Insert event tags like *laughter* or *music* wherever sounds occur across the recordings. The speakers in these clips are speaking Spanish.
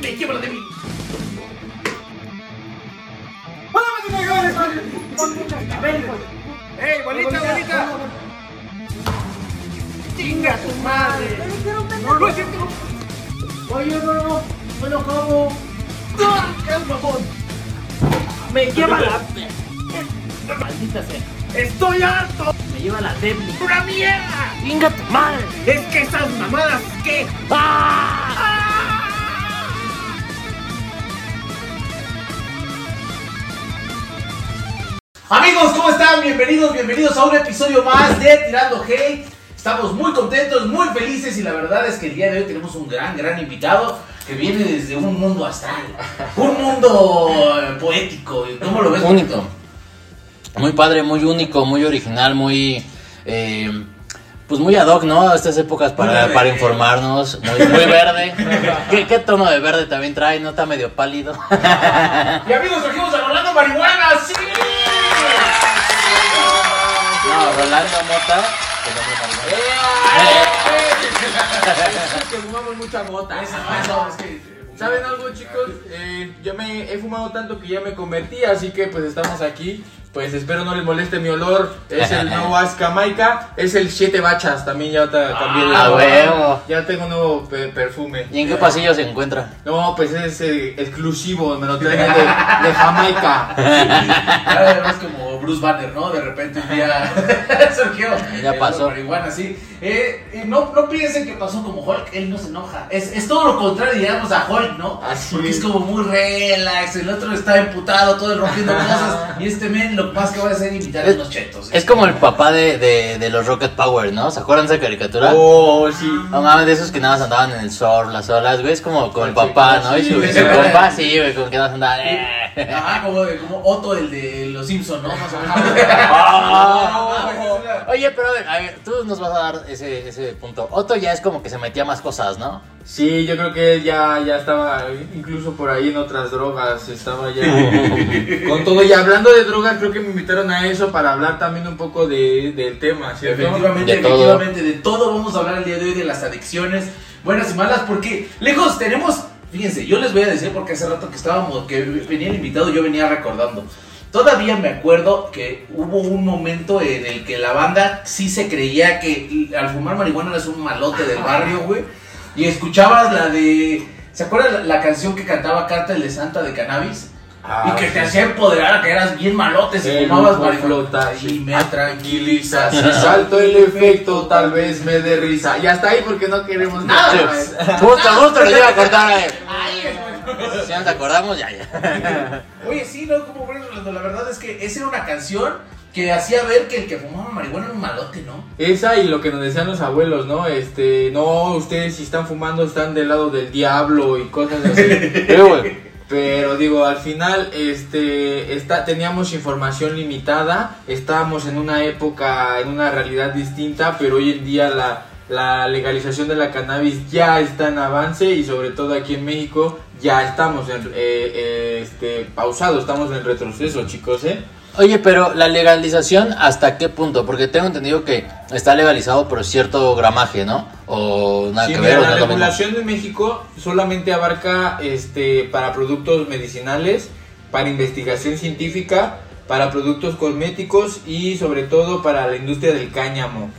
Me lleva de mí. ¡Ey, bolita, bolita! ¡Chinga tu madre! ¡No es cierto! Oye, no, no, no lo como. ¡Qué mamón! Me lleva la. Maldita sea. ¡Estoy harto! Me lleva la débil. ¡Una mierda! ¡Venga tu madre! Es que esas mamadas, ¿qué? ¡Ah! Amigos, ¿cómo están? Bienvenidos, bienvenidos a un episodio más de Tirando Hate. Estamos muy contentos, muy felices y la verdad es que el día de hoy tenemos un gran, gran invitado que viene desde un mundo astral, un mundo eh, poético. ¿Cómo lo ves? Único. bonito? Muy padre, muy único, muy original, muy. eh, pues muy ad hoc, ¿no? A estas épocas Muy para, verde. para informarnos. Muy, *laughs* muy verde. ¿Qué, qué tono de verde también trae? ¿No está medio pálido? Y amigos, trajimos a Rolando Marihuana, sí. No, Rolando Mota. que fumamos mucha mota. Eso, eso, es que- ¿Saben algo, chicos? Eh, yo me he fumado tanto que ya me convertí, así que pues estamos aquí. Pues espero no les moleste mi olor. Es el nuevo Jamaica, es el Siete Bachas. También ya ta- cambié de Ah, huevo. Ya tengo un nuevo pe- perfume. ¿Y en qué pasillo se encuentra? No, pues es eh, exclusivo, me lo traen de, de Jamaica. *laughs* Además como Bruce Banner, ¿no? De repente un día *laughs* surgió. Ya pasó. Marihuana, sí. Eh, no, no piensen que pasó como Hulk, él no se enoja. Es, es todo lo contrario, digamos, a Hulk, ¿no? Así Porque es. es como muy relax, el otro está emputado, todo el rompiendo *laughs* cosas. Y este men lo más que va a hacer es invitar a unos chetos. Es como el papá de, de, de los Rocket Power, ¿no? ¿Se acuerdan de esa caricatura? Oh, sí. No mames, de esos que nada más andaban en el surf, las olas, güey, es como, como el Sí, papá, ¿no? Y su, sí, su sí. compa, sí, güey, como que nada más andaban, eh. Ajá, como, como Otto, el de los Simpsons, ¿no? Más o menos. *laughs* Ah. Oye, pero a ver, a ver, tú nos vas a dar ese, ese punto. Otto ya es como que se metía más cosas, ¿no? Sí, yo creo que él ya, ya estaba incluso por ahí en otras drogas, estaba ya con todo. Y hablando de drogas, creo que me invitaron a eso para hablar también un poco de, del tema, ¿cierto? Efectivamente, De todo. efectivamente, de todo vamos a hablar el día de hoy, de las adicciones, buenas y malas, porque lejos tenemos, fíjense, yo les voy a decir porque hace rato que estábamos, que venía el invitado, yo venía recordando. Todavía me acuerdo que hubo un momento en el que la banda sí se creía que al fumar marihuana eras un malote del barrio, güey. Y escuchabas la de. ¿Se acuerdan la, la canción que cantaba Cártel de Santa de Cannabis? Ah, y que te hacía empoderar, que eras bien malote si fumabas humo marihuana. flota Y me tranquiliza. *laughs* Si salto el efecto, tal vez me dé risa. Y hasta ahí porque no queremos Nada. Justo, *laughs* justo lo iba a cortar, eh. Ay, Si nos acordamos, ya, ya. Oye, sí, no, como bueno, la verdad es que esa era una canción que hacía ver que el que fumaba marihuana era un malote, ¿no? Esa y lo que nos decían los abuelos, ¿no? Este, no, ustedes si están fumando están del lado del diablo y cosas así. *laughs* Pero, güey, Pero digo, al final este, está, teníamos información limitada, estábamos en una época, en una realidad distinta, pero hoy en día la, la legalización de la cannabis ya está en avance y sobre todo aquí en México ya estamos en, eh, eh, este, pausados, estamos en retroceso, chicos, ¿eh? Oye, pero la legalización, ¿hasta qué punto? Porque tengo entendido que está legalizado por cierto gramaje, ¿no? O nada Sí, que mira, ver, no la regulación de México solamente abarca este, para productos medicinales, para investigación científica, para productos cosméticos y sobre todo para la industria del cáñamo.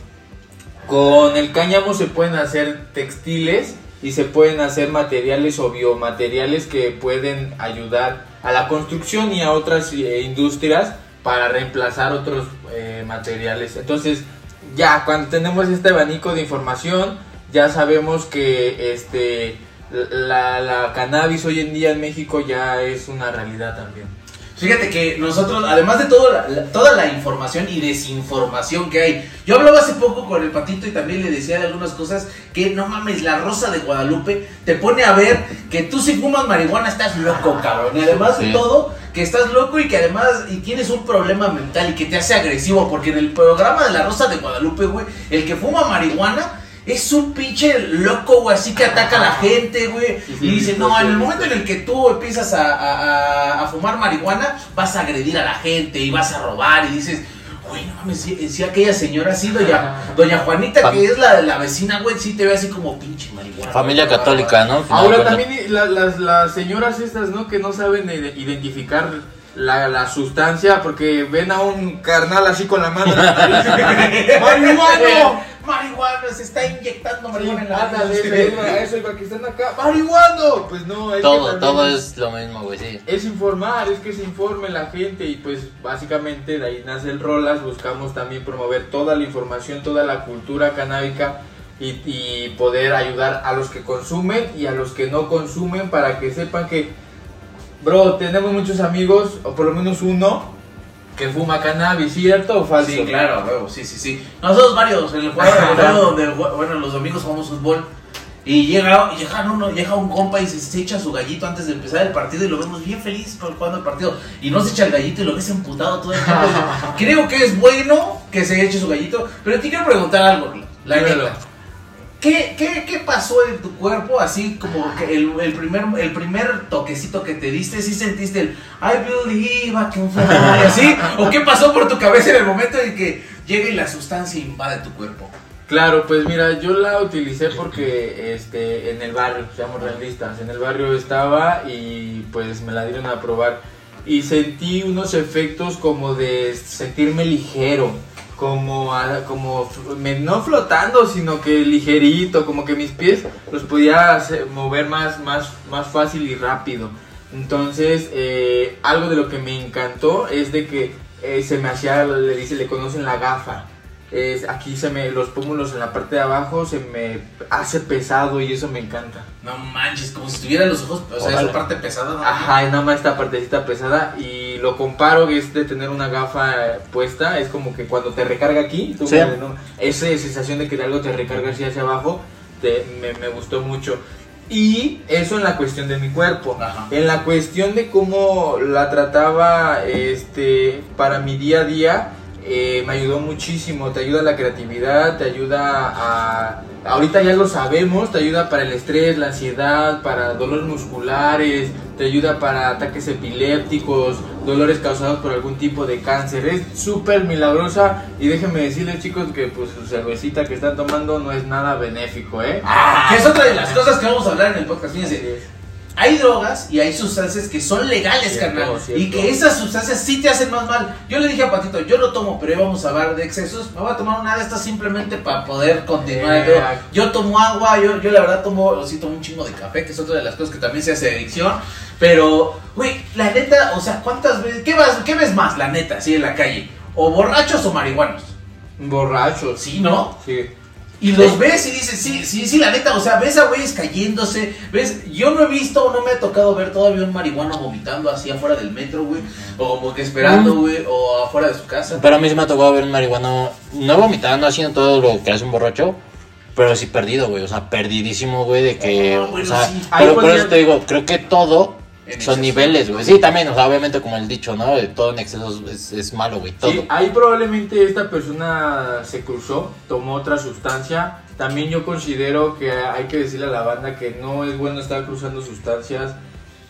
Con el cáñamo se pueden hacer textiles y se pueden hacer materiales o biomateriales que pueden ayudar a la construcción y a otras eh, industrias para reemplazar otros eh, materiales. Entonces, ya cuando tenemos este abanico de información, ya sabemos que este la, la cannabis hoy en día en México ya es una realidad también. Fíjate que nosotros, además de todo la- la- toda la información y desinformación que hay, yo hablaba hace poco con el patito y también le decía de algunas cosas que no mames, la rosa de Guadalupe te pone a ver que tú si fumas marihuana estás loco, cabrón. Y además de Sí. todo, que estás loco y que además y tienes un problema mental y que te hace agresivo, porque en el programa de la rosa de Guadalupe, güey, el que fuma marihuana es un pinche loco, güey, así que ataca a la gente, güey. Sí, sí, y dice, sí, no, en el momento en el que tú empiezas a- a fumar marihuana, vas a agredir a la gente y vas a robar y dices, Güey, no mames, si, si aquella señora sí, doña, doña Juanita, que es la, la vecina, güey, sí te ve así como pinche marihuana. Familia católica, ¿no? Ahora también la- las, las señoras estas, ¿no? Que no saben ide- identificar la, la sustancia porque ven a un carnal así con la mano. *laughs* ¡Marihuano! Marihuana, se está inyectando Sí, marihuana en la eso iba- iba que están acá. ¡Marihuano! Pues no, es Todo, todo es lo mismo, güey, sí. es informar, es que se informe la gente y pues básicamente de ahí nace el Rolas, buscamos también promover toda la información, toda la cultura canábica y, y poder ayudar a los que consumen y a los que no consumen para que sepan que, bro, tenemos muchos amigos, o por lo menos uno, que fuma cannabis, ¿cierto o falso? Sí, claro, huevo, sí, sí, sí. Nosotros varios, en el juego, *laughs* el donde, bueno, los domingos jugamos fútbol. Y llega, llega, uno, llega un compa y se, se echa su gallito antes de empezar el partido y lo vemos bien feliz por jugando el partido. Y no se echa el gallito y lo ves emputado todo el tiempo. *laughs* Creo que es bueno que se eche su gallito, pero te quiero preguntar algo, la neta. ¿Qué, qué, ¿Qué pasó en tu cuerpo? Así como que el, el primer, el primer toquecito que te diste, ¿sí sentiste el I believe I can fly? ¿Así? ¿O qué pasó por tu cabeza en el momento en que llega y la sustancia invade tu cuerpo? Claro, pues mira, yo la utilicé porque este en el barrio, seamos realistas, en el barrio estaba y pues me la dieron a probar y sentí unos efectos como de sentirme ligero, como a- como no flotando, sino que ligerito, como que mis pies los podía hacer- mover más más más fácil y rápido. Entonces, eh, algo de lo que me encantó es de que eh, se me hacía, le dice, le conocen la gafa. Es, aquí se me, los pómulos en la parte de abajo se me hace pesado y eso me encanta. No manches, como si estuvieran los ojos, o sea, Ojalá. esa parte pesada. ¿no? Ajá, nada más esta partecita pesada y lo comparo que es de tener una gafa puesta, es como que cuando te recarga aquí, tú Sí. esa sensación de que algo te recarga así hacia abajo, te- me, me gustó mucho. Y eso en la cuestión de mi cuerpo. Ajá. En la cuestión de cómo la trataba este, para mi día a día, eh, me ayudó muchísimo. Te ayuda a la creatividad, te ayuda a... Ahorita ya lo sabemos, te ayuda para el estrés, la ansiedad, para dolores musculares, te ayuda para ataques epilépticos, dolores causados por algún tipo de cáncer. Es súper milagrosa y déjenme decirles chicos que pues su cervecita que están tomando no es nada benéfico, ¿eh? Que es otra de las cosas que vamos a hablar en el podcast. Fíjense. Hay drogas y hay sustancias que son legales, Cierto, carnal. cierto. Y que esas sustancias sí te hacen más mal. Yo le dije a Patito, yo lo tomo, pero íbamos a hablar de excesos. Me voy a tomar una de estas simplemente para poder continuar. Yo, yo tomo agua, yo, yo la verdad tomo, sí tomo un chingo de café, que es otra de las cosas que también se hace adicción. Pero, güey, la neta, o sea, ¿cuántas veces? ¿Qué, vas, ¿Qué ves más, la neta, así en la calle? ¿O borrachos o marihuanos? Borrachos. Sí, ¿no? Sí. Y los ves y dices, sí, sí, sí, la neta, o sea, ves a güeyes cayéndose, ves, yo no he visto o no me ha tocado ver todavía un marihuano vomitando así afuera del metro, güey, o como que esperando, güey, o afuera de su casa. Pero a mí sí me ha tocado ver un marihuano, no vomitando, haciendo todo lo que hace un borracho, pero sí perdido, güey. O sea, perdidísimo, güey, de que. Bueno, o sea, sí. Pero por eso te digo, creo que todo son niveles, güey. Sí, también, o sea, obviamente, como el dicho, ¿no? Todo en exceso es, es malo, güey. Todo. Sí, ahí probablemente esta persona se cruzó, tomó otra sustancia. También yo considero que hay que decirle a la banda que no es bueno estar cruzando sustancias.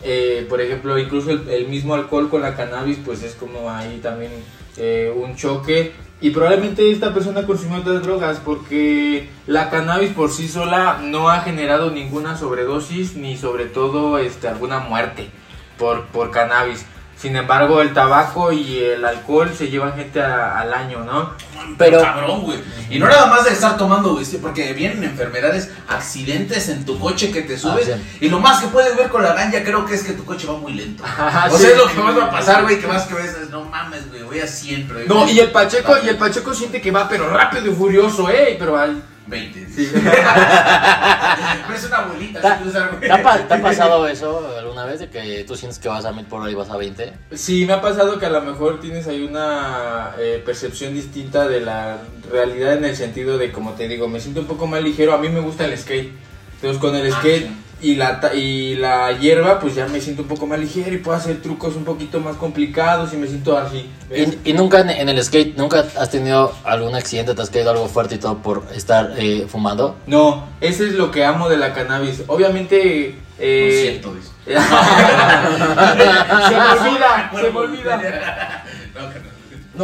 Eh, por ejemplo, incluso el, el mismo alcohol con la cannabis, pues es como ahí también eh, un choque. Y probablemente esta persona consumió otras drogas porque la cannabis por sí sola no ha generado ninguna sobredosis ni sobre todo este, alguna muerte por, por cannabis. Sin embargo, el tabaco y el alcohol se llevan gente a- al año, ¿no? Pero- Cabrón, güey. Y no nada más de estar tomando, güey, sí, porque vienen enfermedades, accidentes en tu coche que te subes. Ah, sí. Y lo más que puedes ver con la ganja, creo que es que tu coche va muy lento. Ajá, *laughs* o sí. sea, es lo que más va a pasar, güey, que más que ves, es, no mames, güey, voy a 100, pero... No, y el Pacheco, y el Pacheco siente que va pero rápido y furioso, ¿eh? Pero al... 20. Sí. *laughs* Pero es una abuelita, ¿Te, ha, pa- te ha pasado eso alguna vez de que tú sientes que vas a mil por hora y vas a 20? Sí, me ha pasado que a lo mejor tienes ahí una eh, percepción distinta de la realidad en el sentido de, como te digo, me siento un poco más ligero. A mí me gusta el skate. Entonces con el Ah, skate sí. Y, la, ta- y la hierba, pues ya me siento un poco más ligero y puedo hacer trucos un poquito más complicados y me siento así. Y, y nunca en, en el skate, nunca has tenido algún accidente, te has caído algo fuerte y todo por estar eh, fumando. No, eso es lo que amo de la cannabis. Obviamente... No Eh, cierto, dice. *laughs* se me olvida, se me olvida. No, no.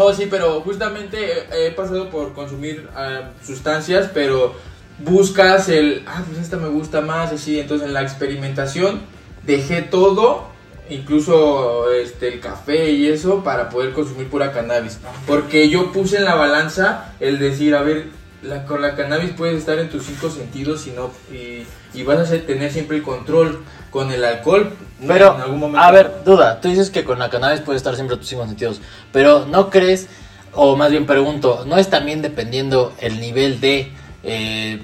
No, sí, pero justamente he, pasado por consumir ah, sustancias, pero buscas el, ah, pues esta me gusta más, así, entonces en la experimentación dejé todo, incluso este, el café y eso, para poder consumir pura cannabis. Porque yo puse en la balanza el decir, a ver, la, con la cannabis puedes estar en tus cinco sentidos y, no, y, y vas a tener siempre el control. Con el alcohol, Pero, en algún momento... a ver, duda, tú dices que con la cannabis puedes estar siempre a tus cinco sentidos, pero ¿no crees, o más bien pregunto, ¿no es también dependiendo el nivel de eh,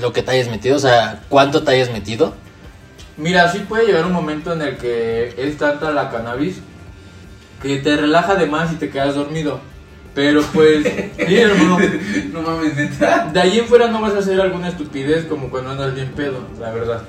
lo que te hayas metido? O sea, ¿cuánto te hayas metido? Mira, sí puede llegar un momento en el que es tanta la cannabis que te relaja de más y te quedas dormido. Pero pues, *laughs* sí, hermano, No mames, neta. de ahí en fuera no vas a hacer alguna estupidez como cuando andas bien pedo, la verdad.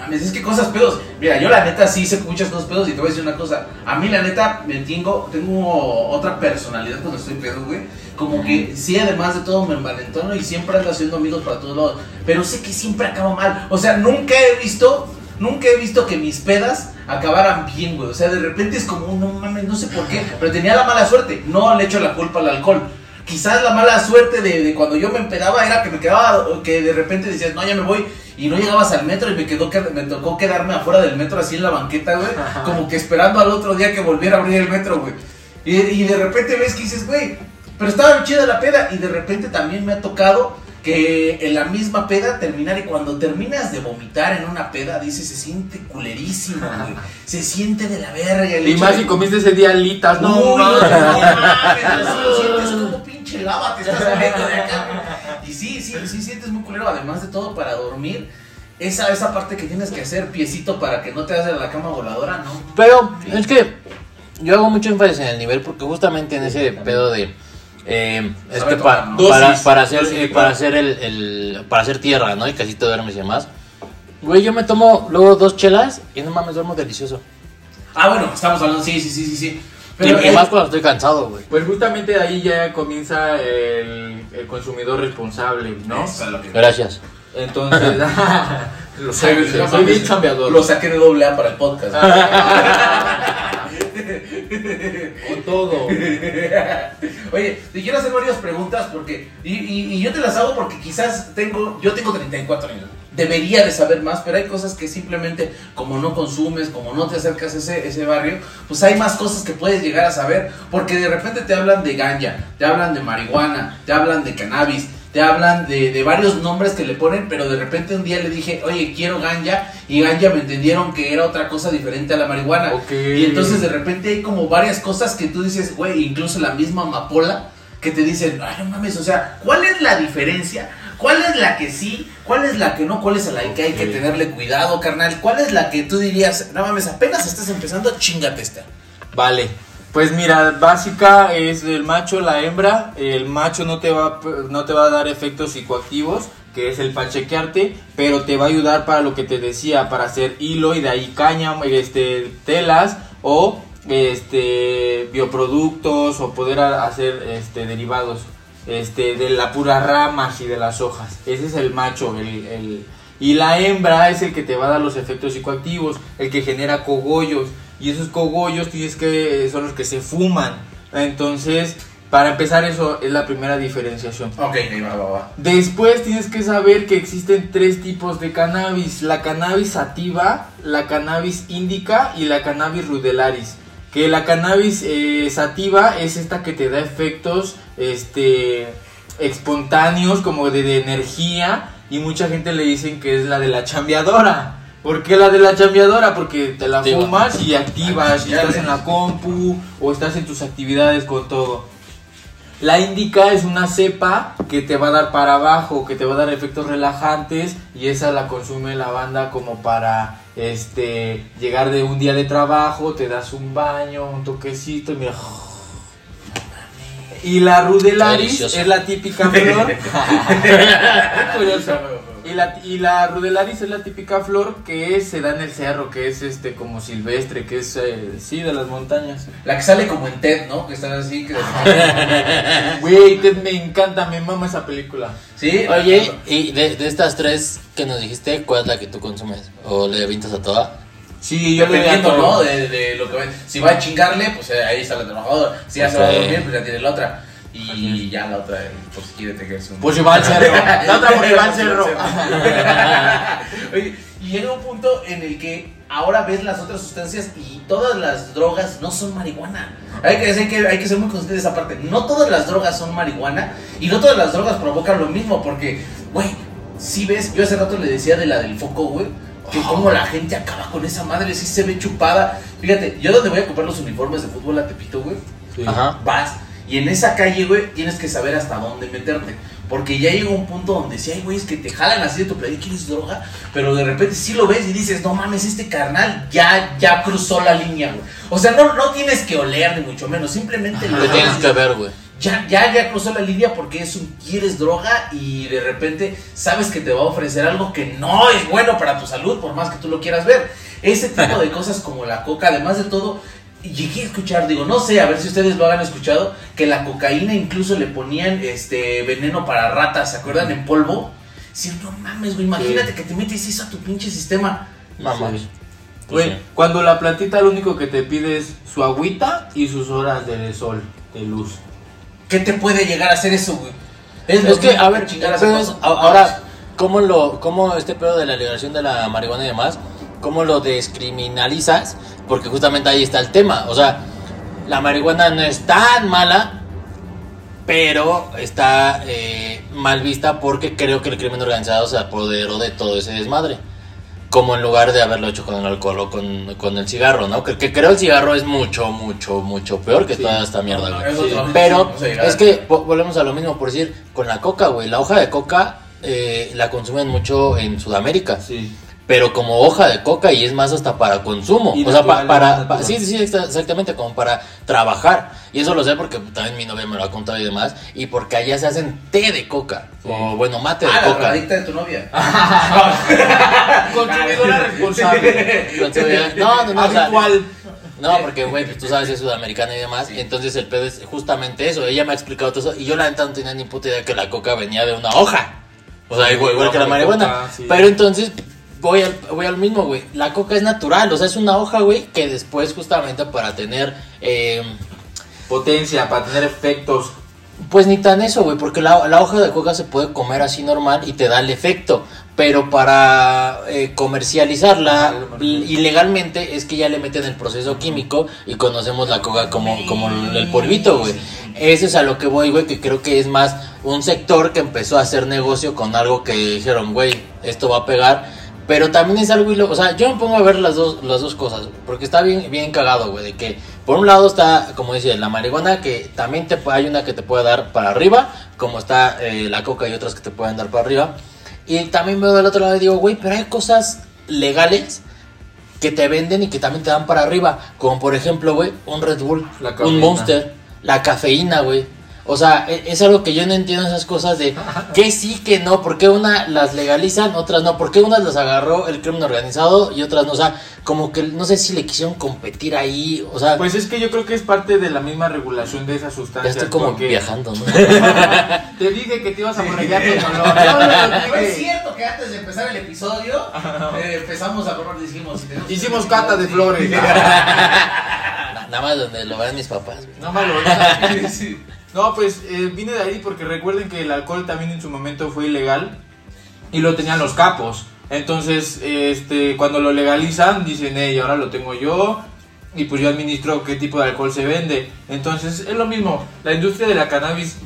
Mames, es que cosas pedos. Mira, yo la neta sí sé muchas cosas pedos y te voy a decir una cosa. A mí la neta me tengo, tengo otra personalidad cuando estoy pedo, güey. Como que sí, además de todo me envalentono y siempre ando haciendo amigos para todos lados. Pero sé que siempre acabo mal. O sea, nunca he visto, nunca he visto que mis pedas acabaran bien, güey. O sea, de repente es como, no mames, no sé por qué. Pero tenía la mala suerte. No le echo la culpa al alcohol. Quizás la mala suerte de, de cuando yo me empedaba era que me quedaba, que de repente decías, no, ya me voy, y no llegabas al metro y me, quedó, que- me tocó quedarme afuera del metro así en la banqueta, güey, como que esperando al otro día que volviera a abrir el metro, güey. Y, y de repente ves que dices, güey, pero estaba chida la peda, y de repente también me ha tocado que en la misma peda terminar, y cuando terminas de vomitar en una peda, dices, se siente culerísimo, güey, se siente de la verga. el Y más de- si comiste ese día alitas, no, *laughs* no, no, no, no sientes como pinche lava te estás saliendo de acá. Y sí, sí, sí sientes muy culero, además de todo para dormir. Esa, esa parte que tienes que hacer, piecito, para que no te hagas la cama voladora, ¿no? Pero es que yo hago mucho énfasis en el nivel porque justamente en ese pedo de eh, es que para, para hacer dosis, eh, para hacer el, el- para hacer tierra, ¿no? Y casi te duermes y demás. Güey, yo me tomo luego dos chelas y no mames, duermo delicioso. Ah, bueno, estamos hablando, sí, sí, sí, sí, sí. y, y eh, más cuando estoy cansado, güey. Pues justamente de ahí ya comienza el, el consumidor responsable, ¿no? que- Gracias. Entonces, *laughs* *laughs* lo Soy- soy, bien chambeador. Lo saqué de doble A para el podcast. *laughs* Con todo. Oye, te quiero hacer varias preguntas porque y, y- y yo te las hago porque quizás tengo yo tengo 34 años. Debería de saber más, pero hay cosas que simplemente como no consumes, como no te acercas a ese, ese barrio, pues hay más cosas que puedes llegar a saber porque de repente te hablan de ganja, te hablan de marihuana, te hablan de cannabis, te hablan de, de varios nombres que le ponen, pero de repente un día le dije, oye, quiero ganja, y ganja me entendieron que era otra cosa diferente a la marihuana. Ok. Y entonces de repente hay como varias cosas que tú dices, güey, incluso la misma amapola, que te dicen, ay, no mames, o sea, ¿cuál es la diferencia? ¿Cuál es la que sí? ¿Cuál es la que no? ¿Cuál es la que hay que tenerle cuidado, carnal? ¿Cuál es la que tú dirías, no mames, apenas estás empezando, chingate esta? Vale. Pues mira, básica es el macho, la hembra. El macho no te va, no te va a dar efectos psicoactivos, que es el pachequearte, pero te va a ayudar para lo que te decía, para hacer hilo y de ahí caña, este, telas o este bioproductos o poder hacer este derivados este de la pura ramas y de las hojas. Ese es el macho, el, el- y la hembra es el que te va a dar los efectos psicoactivos, el que genera cogollos. Y esos cogollos tienes que son los que se fuman. Entonces, para empezar eso es la primera diferenciación. Ok, ahí va, va, va. Después tienes que saber que existen tres tipos de cannabis, la cannabis sativa, la cannabis indica y la cannabis rudelaris. Que la cannabis eh, sativa es esta que te da efectos este espontáneos como de, de energía y mucha gente le dicen que es la de la chambeadora. ¿Por qué la de la chambeadora? Porque te la Activa. fumas y activas, y estás en la compu o estás en tus actividades con todo. La indica es una cepa que te va a dar para abajo, que te va a dar efectos relajantes y esa la consume la banda como para este llegar de un día de trabajo, te das un baño, un toquecito y mira. Y la rudelaris es la típica flor. *laughs* *laughs* Y la, y la rudelaris es la típica flor que se da en el cerro, que es este como silvestre, que es eh, sí de las montañas. La que sale como en TED, ¿no? Que están así, que... *laughs* Güey, Ted, me encanta, me mama esa película. Sí. Oye, y de, de estas tres que nos dijiste, ¿cuál es la que tú consumes? ¿O le avientas a toda? Sí, yo le Dependiendo, ¿no? De, de lo que. Si va a chingarle, pues eh, ahí está la trabajadora. Si ya se va a dormir, pues ya tiene la otra. Y ya la otra, pues quiere tejerse un. Pues al cerro. *laughs* La otra va al cerro. Oye, y llega un punto en el que ahora ves las otras sustancias y todas las drogas no son marihuana. Hay que, hay que, hay que ser muy consciente de esa parte. No todas las drogas son marihuana y no todas las drogas provocan lo mismo. Porque, güey, si ves, yo hace rato le decía de la del foco, güey. Que como la gente acaba con esa madre, si se ve chupada. Fíjate, yo donde voy a comprar los uniformes de fútbol a Tepito, güey Sí. Ajá. vas y en esa calle, güey, tienes que saber hasta dónde meterte. Porque ya llega un punto donde si hay güeyes que te jalan así de tu playa, ¿quieres droga? Pero de repente sí lo ves y dices, no mames, este carnal ya, ya cruzó la línea, güey. O sea, no, no tienes que oler ni mucho menos, simplemente lo Lo tienes que ver, güey. ya, ya, ya cruzó la línea porque es un quieres droga y de repente sabes que te va a ofrecer algo que no es bueno para tu salud, por más que tú lo quieras ver. Ese tipo de cosas como la coca, además de todo, llegué a escuchar, digo, no sé, a ver si ustedes lo hagan escuchado, que la cocaína incluso le ponían este veneno para ratas, ¿se acuerdan? En polvo. Sí, no mames, güey, imagínate que te metes eso a tu pinche sistema. Pues Güey, cuando la platita lo único que te pide es su agüita y sus horas de sol, de luz. ¿Qué te puede llegar a hacer eso, güey? Es, es que, a ver, chingar a- ahora, ¿cómo, lo, ¿cómo este pedo de la liberación de la marihuana y demás, cómo lo descriminalizas? Porque justamente ahí está el tema. O sea, la marihuana no es tan mala, pero está eh, mal vista porque creo que el crimen organizado se apoderó de todo ese desmadre. Como en lugar de haberlo hecho con el alcohol o con, con el cigarro, ¿no? Que, que creo el cigarro es mucho, mucho, mucho peor que Sí. toda esta mierda, No, güey. Sí. Pero sí, es que vo- volvemos a lo mismo por decir, con la coca, güey. La hoja de coca eh, la consumen mucho en Sudamérica. Sí. Pero como hoja de coca y es más hasta para consumo. Y o sea, pa- para... pa- sí, sí, sí, exa- exactamente, como para trabajar. Y eso lo sé porque también mi novia me lo ha contado y demás. Y porque allá se hacen té de coca. O bueno, mate de Ah, la coca. de tu novia. *laughs* Consumidora responsable. No, no, no, o sea, Habitual. No, porque, güey, pues tú sabes, es sudamericana y demás. Entonces el pedo es justamente eso. Ella me ha explicado todo eso. Y yo, la neta, no tenía ni puta idea que la coca venía de una hoja. O sea, igual, igual que la de marihuana. sí. Pero entonces voy al, voy al mismo, güey. La coca es natural. O sea, es una hoja, güey, que después, justamente para tener. eh, Potencia, para tener efectos. pues ni tan eso, güey, porque la, la hoja de coca se puede comer así normal y te da el efecto. Pero para eh, comercializarla l- ilegalmente es que ya le meten el proceso químico y conocemos la coca como, como el, el polvito, güey. Eso es a lo que voy, güey, que creo que es más un sector que empezó a hacer negocio con algo que dijeron, güey, esto va a pegar. Pero también es algo ilógico. O sea, yo me pongo a ver las dos, las dos cosas. Porque está bien, bien cagado, güey. De que por un lado está, como dice, la marihuana, que también te, hay una que te puede dar para arriba. Como está eh, la coca y otras que te pueden dar para arriba. Y también veo del otro lado y digo, güey, pero hay cosas legales que te venden y que también te dan para arriba. Como por ejemplo, güey, un Red Bull, un. Monster, la cafeína, güey. O sea, e- es algo que yo no entiendo esas cosas de *laughs* que sí, que no, por qué una las legalizan, otras no, por qué unas las agarró el crimen organizado y otras no, o sea, como que no sé si le quisieron competir ahí, o sea, Pues es que yo creo que es parte de la misma regulación de esas ya sustancias. estoy como porque viajando, ¿no? *laughs* Te dije que te ibas a borregar con No es cierto que antes de empezar el episodio eh, empezamos a probar, dijimos. si Hicimos cata de flores. Na- *laughs* Nada más donde lo vean mis papás. No me lo Sí. No, pues eh, vine de ahí porque recuerden que el alcohol también en su momento fue ilegal y lo tenían los capos. Entonces, este, cuando lo legalizan, dicen, hey, ahora lo tengo yo y pues yo administro qué tipo de alcohol se vende. Entonces, es lo mismo. La industria de la cannabis,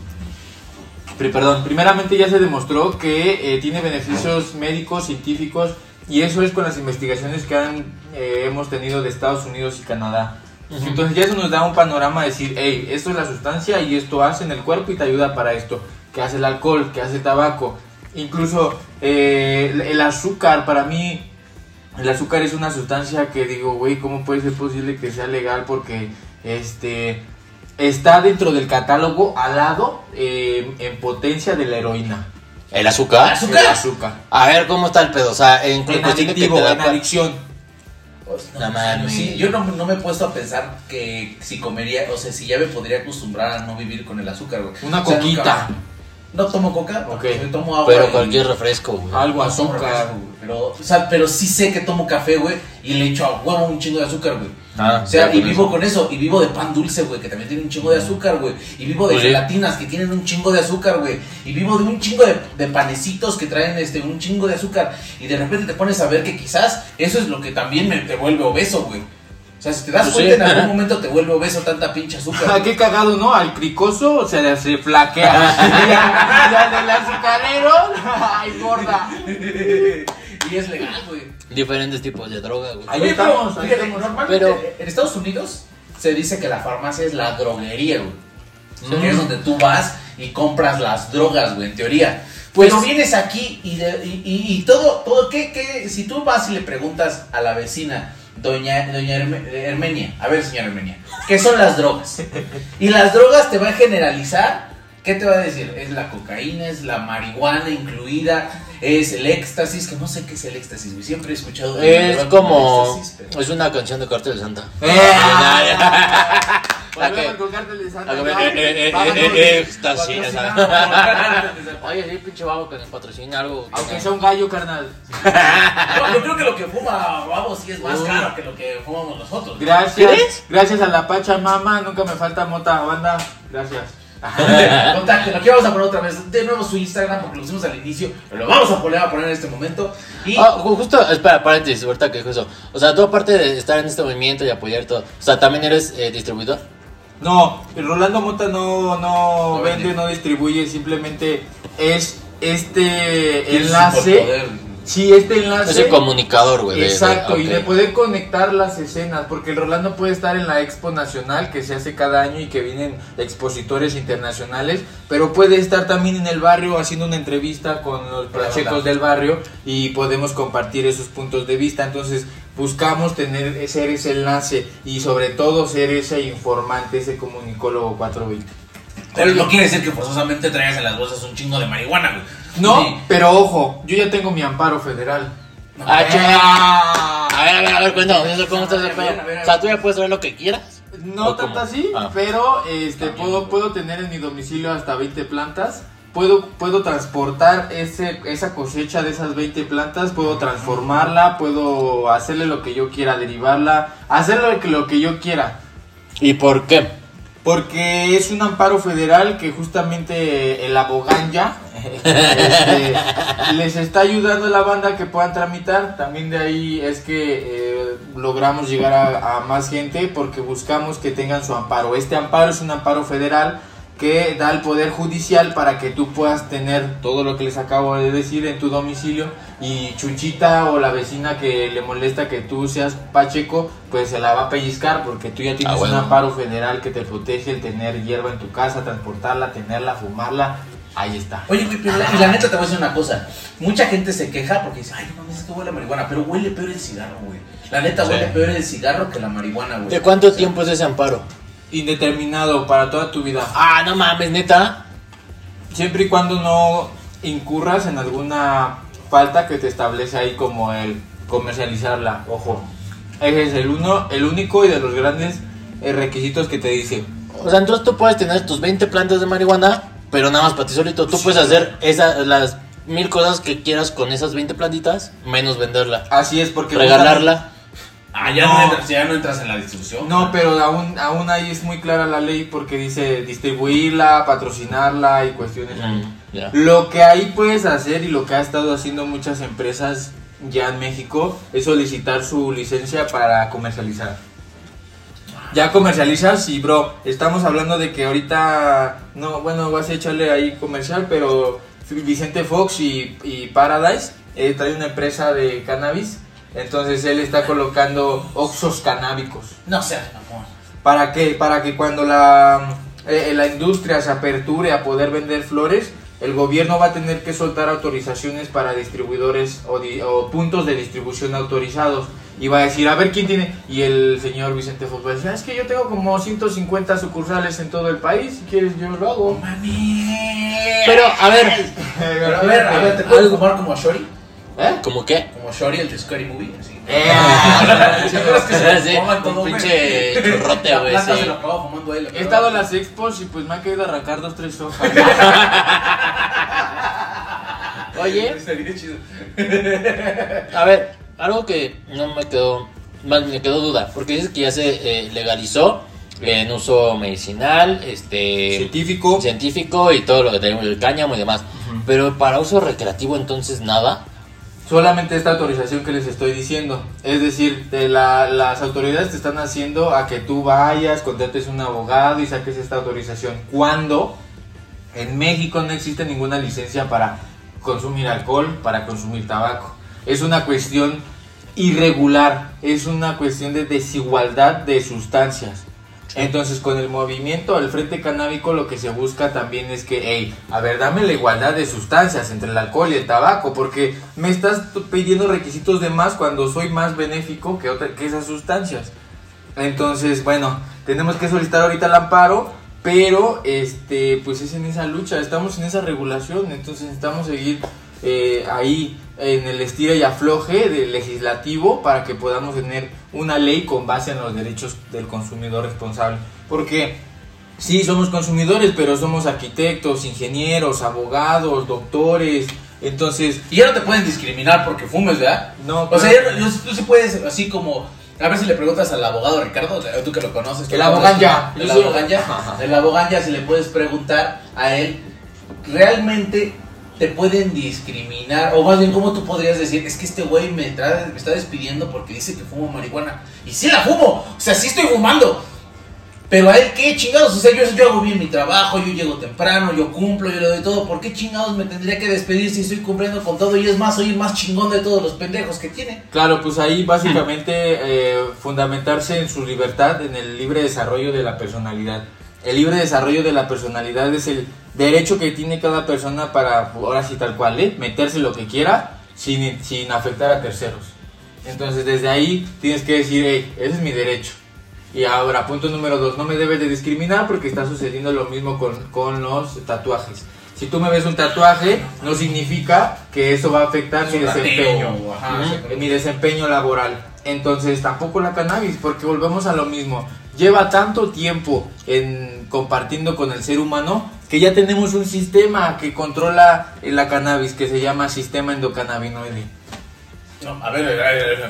perdón, primeramente ya se demostró que eh, tiene beneficios médicos, científicos y eso es con las investigaciones que han, eh, hemos tenido de Estados Unidos y Canadá. Entonces ya eso nos da un panorama de decir, hey, esto es la sustancia y esto hace en el cuerpo y te ayuda para esto. ¿Qué hace el alcohol? ¿Qué hace el tabaco? Incluso eh, el- azúcar, para mí, el azúcar es una sustancia que digo, güey, ¿cómo puede ser posible que sea legal? Porque este está dentro del catálogo al lado eh, en potencia de la heroína. ¿El azúcar? ¿Azúcar? El azúcar. A ver, ¿cómo está el pedo? O sea, en, En adictivo, en adicción. Pues, No mames. Sí, yo no, no me he puesto a pensar que si comería, o sea, si ya me podría acostumbrar a no vivir con el azúcar, güey. Una O sea, coquita. nunca- No tomo coca, Ok. yo tomo agua. Pero y- cualquier refresco, güey. Algo no azúcar. Pero, o sea, pero sí sé que tomo café, güey, y le echo a huevo un chingo de azúcar, güey. Ah, o sea, y vivo eso. con eso, y vivo de pan dulce, güey, que también tiene un chingo de azúcar, güey. Y vivo de gelatinas que tienen un chingo de azúcar, güey. Y vivo de un chingo de, de panecitos que traen este un chingo de azúcar. Y de repente te pones a ver que quizás eso es lo que también me, te vuelve obeso, güey. O sea, si te das Pues cuenta sí. en algún momento te vuelve obeso tanta pinche azúcar. Ah, qué cagado, ¿no? Al cricoso se le se flaquea. *laughs* y al del azucarero, *laughs* ay, gorda. y es legal, güey. Diferentes tipos de droga, güey. Ahí Oye, estamos, ahí fíjate, estamos. Normalmente Pero- en Estados Unidos se dice que la farmacia es la droguería, güey. Que es donde tú vas y compras las drogas, güey, en teoría. Pues- Pero vienes aquí y, de- y, y- y todo, todo, ¿qué, qué? Si tú vas y le preguntas a la vecina, doña, doña Herme- Hermenia, a ver, señora Hermenia, ¿qué son las drogas? Y las drogas te va a generalizar, ¿qué te va a decir? Es la cocaína, es la marihuana incluida, es el éxtasis, que no sé qué es el éxtasis, güey, siempre he escuchado Es como. éxtasis, pero- Es una canción de Cartel de Santa. *laughs* Que- A ya. eh, eh, eh, éxtasis. *laughs* Oye, sí, pinche babo que nos patrocina algo. Aunque sea un gallo, carnal. *laughs* Yo creo que lo que fuma Babo sí es más Uh. caro que lo que fumamos nosotros. Gracias. Gracias a la Pachamama. Nunca me falta mota, banda. Gracias. *laughs* Contáctenos, aquí vamos a poner otra vez de nuevo su Instagram porque lo pusimos al inicio, pero lo vamos a poner a poner en este momento. Y Ah, ju- justo, espera, paréntesis, ahorita que dijo eso. O sea, tú aparte de estar en este movimiento y apoyar todo, o sea, también eres eh, distribuidor. No, el Rolando Mota no, no No vende, vende. no distribuye, simplemente es este enlace. Sí, este enlace. Es el comunicador, güey. de- de- Exacto, y de poder conectar las escenas, porque el Rolando puede estar en la Expo Nacional que se hace cada año y que vienen expositores internacionales, pero puede estar también en el barrio haciendo una entrevista con los hola. del barrio y podemos compartir esos puntos de vista. Entonces, buscamos tener ser ese enlace y sobre todo ser ese informante, ese comunicólogo 420. Pero no quiere decir que forzosamente traigas en las bolsas un chingo de marihuana, güey. No, Sí. pero ojo, yo ya tengo mi amparo federal. Ah, chinga. A ver, a ver, a ver, cuéntame, ¿cómo estás. O sea, tú ya puedes traer lo que quieras. No ¿O tanto así, Ah. pero este puedo puedo tener en mi domicilio hasta 20 plantas. Puedo puedo transportar ese esa cosecha de esas 20 plantas, puedo transformarla, puedo hacerle lo que yo quiera, derivarla, hacerle lo que, lo que yo quiera. ¿Y por qué? Porque es un amparo federal que justamente el aboganya *laughs* este, les está ayudando a la banda que puedan tramitar. También de ahí es que eh, logramos llegar a, a más gente porque buscamos que tengan su amparo. Este amparo es un amparo federal que da el poder judicial para que tú puedas tener todo lo que les acabo de decir en tu domicilio y Chuchita o la vecina que le molesta que tú seas Pacheco, pues se la va a pellizcar porque tú ya tienes Ah, bueno. un amparo federal que te protege el tener hierba en tu casa, transportarla, tenerla, fumarla. Ahí está. Oye, güey, pero la, y la neta te voy a decir una cosa. Mucha gente se queja porque dice, ay, no mames, es que huele a marihuana. Pero huele peor el cigarro, güey. La neta Sí. huele peor el cigarro que la marihuana, güey. ¿De cuánto tiempo es ese amparo? Indeterminado para toda tu vida. Ah, no mames, neta. Siempre y cuando no incurras en alguna falta que te establece ahí como el comercializarla. Ojo. Ese es el uno, el único y de los grandes eh, requisitos que te dice. O sea, entonces tú puedes tener tus 20 plantas de marihuana, pero nada más para ti solito. Tú puedes hacer esa, las mil cosas que quieras con esas 20 plantitas, menos venderla. Así es porque Regalarla. Ah, ya no. No. entras, ya no entras en la distribución. No, pero aún, aún ahí es muy clara la ley porque dice distribuirla, patrocinarla y cuestiones. Mm. Lo que ahí puedes hacer y lo que ha estado haciendo muchas empresas ya en México es solicitar su licencia para comercializar. Ya comercializas y bro, estamos hablando de que ahorita, no, bueno, vas a echarle ahí comercial, pero Vicente Fox y, y Paradise eh, trae una empresa de cannabis, entonces él está colocando oxos canábicos. No seas mamón. ¿Para qué? Para que cuando la, eh, la industria se aperture a poder vender flores, el gobierno va a tener que soltar autorizaciones para distribuidores o, di- o puntos de distribución autorizados. Y va a decir, a ver quién tiene. Y el señor Vicente Fox va a decir, "Ah, es que yo tengo como 150 sucursales en todo el país. Si quieres, yo lo hago. Mami. Pero, a ver, *laughs* Pero a ver, a ver, ¿te puedes fumar como Shori? ¿Eh? ¿cómo qué? Como Shori, el de Scary Movie. Así. *laughs* Eh, ¿Sí crees que se Sí, fuman todo, un pinche churrote, La güey, sí. se lo acaba fumando él. He estado en las expos y pues me ha querido arrancar dos, tres hojas. *laughs* Oye. *laughs* A ver, algo que no me quedó, más me quedó duda, porque dices que ya se eh, legalizó en uso medicinal, este Científico. científico y todo lo que tenemos el cáñamo y demás. Pero para uso recreativo entonces nada. Solamente esta autorización que les estoy diciendo. Es decir, de la- las autoridades te están haciendo a que tú vayas, contrates un abogado y saques esta autorización. Cuando en México no existe ninguna licencia para consumir alcohol, para consumir tabaco. Es una cuestión irregular, es una cuestión de desigualdad de sustancias. Entonces, con el movimiento al frente canábico, lo que se busca también es que, hey, a ver, dame la igualdad de sustancias entre el alcohol y el tabaco, porque me estás pidiendo requisitos de más cuando soy más benéfico que, otra, que esas sustancias. Entonces, bueno, tenemos que solicitar ahorita el amparo, pero este, pues es en esa lucha, estamos en esa regulación, entonces necesitamos seguir eh, ahí en el estira y afloje del legislativo para que podamos tener una ley con base en los derechos del consumidor responsable. Porque sí, somos consumidores, pero somos arquitectos, ingenieros, abogados, doctores, entonces... Y ya no te pueden discriminar porque fumes, ¿verdad? No, O sea, claro. ya no- tú sí puedes, así como. A ver si le preguntas al abogado Ricardo, tú que lo conoces. El aboganya. conoces, El soy- aboganya. El aboganya, si le puedes preguntar a él, ¿realmente te pueden discriminar? O más bien, ¿cómo tú podrías decir? Es que este güey me, está despidiendo porque dice que fumo marihuana. Y sí la fumo, o sea, sí estoy fumando. Pero a él, ¿qué chingados? O sea, yo, yo hago bien mi trabajo, yo llego temprano, yo cumplo, yo le doy todo. ¿Por qué chingados me tendría que despedir si estoy cumpliendo con todo? Y es más, soy el más chingón de todos los pendejos que tiene. Claro, pues ahí básicamente eh, fundamentarse en su libertad, en el libre desarrollo de la personalidad. El libre desarrollo de la personalidad es el derecho que tiene cada persona para, ahora sí tal cual, ¿eh? meterse lo que quiera sin, sin afectar a terceros. Entonces desde ahí tienes que decir, hey, ese es mi derecho. Y ahora, punto número dos, no me debes de discriminar porque está sucediendo lo mismo con, con los tatuajes. Si tú me ves un tatuaje, no significa que eso va a afectar mi desempeño, mi desempeño laboral. Entonces tampoco la cannabis, porque volvemos a lo mismo. Lleva tanto tiempo en compartiendo con el ser humano que ya tenemos un sistema que controla eh, la cannabis que se llama sistema endocannabinoide. No, a ver.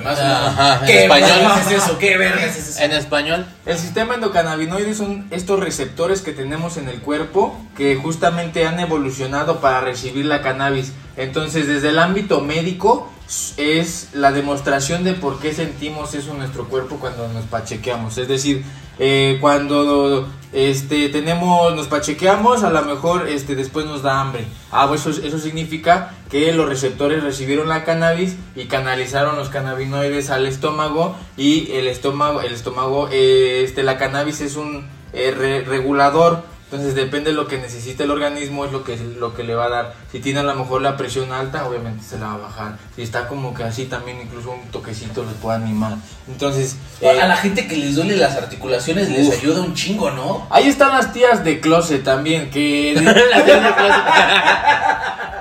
Ajá, en ¿Qué español. es eso? ¿Qué vergas es eso? En español, El sistema endocannabinoide son estos receptores que tenemos en el cuerpo que justamente han evolucionado para recibir la cannabis. Entonces, desde el ámbito médico es la demostración de por qué sentimos eso en nuestro cuerpo cuando nos pachequeamos. Es decir, eh, cuando este tenemos nos pachequeamos, a lo mejor este después nos da hambre. Ah, pues eso, eso significa que los receptores recibieron la cannabis y canalizaron los cannabinoides al estómago y el estómago, el estómago, eh, este, la cannabis es un eh, re- regulador. Entonces depende de lo que necesite el organismo, es lo que, lo que le va a dar. Si tiene a lo mejor la presión alta, obviamente se la va a bajar. Si está como que así, también incluso un toquecito le puede animar. Entonces, eh, A la gente que les duele las articulaciones les Uf. ayuda un chingo, ¿no? ahí están las tías de closet también, que... *laughs*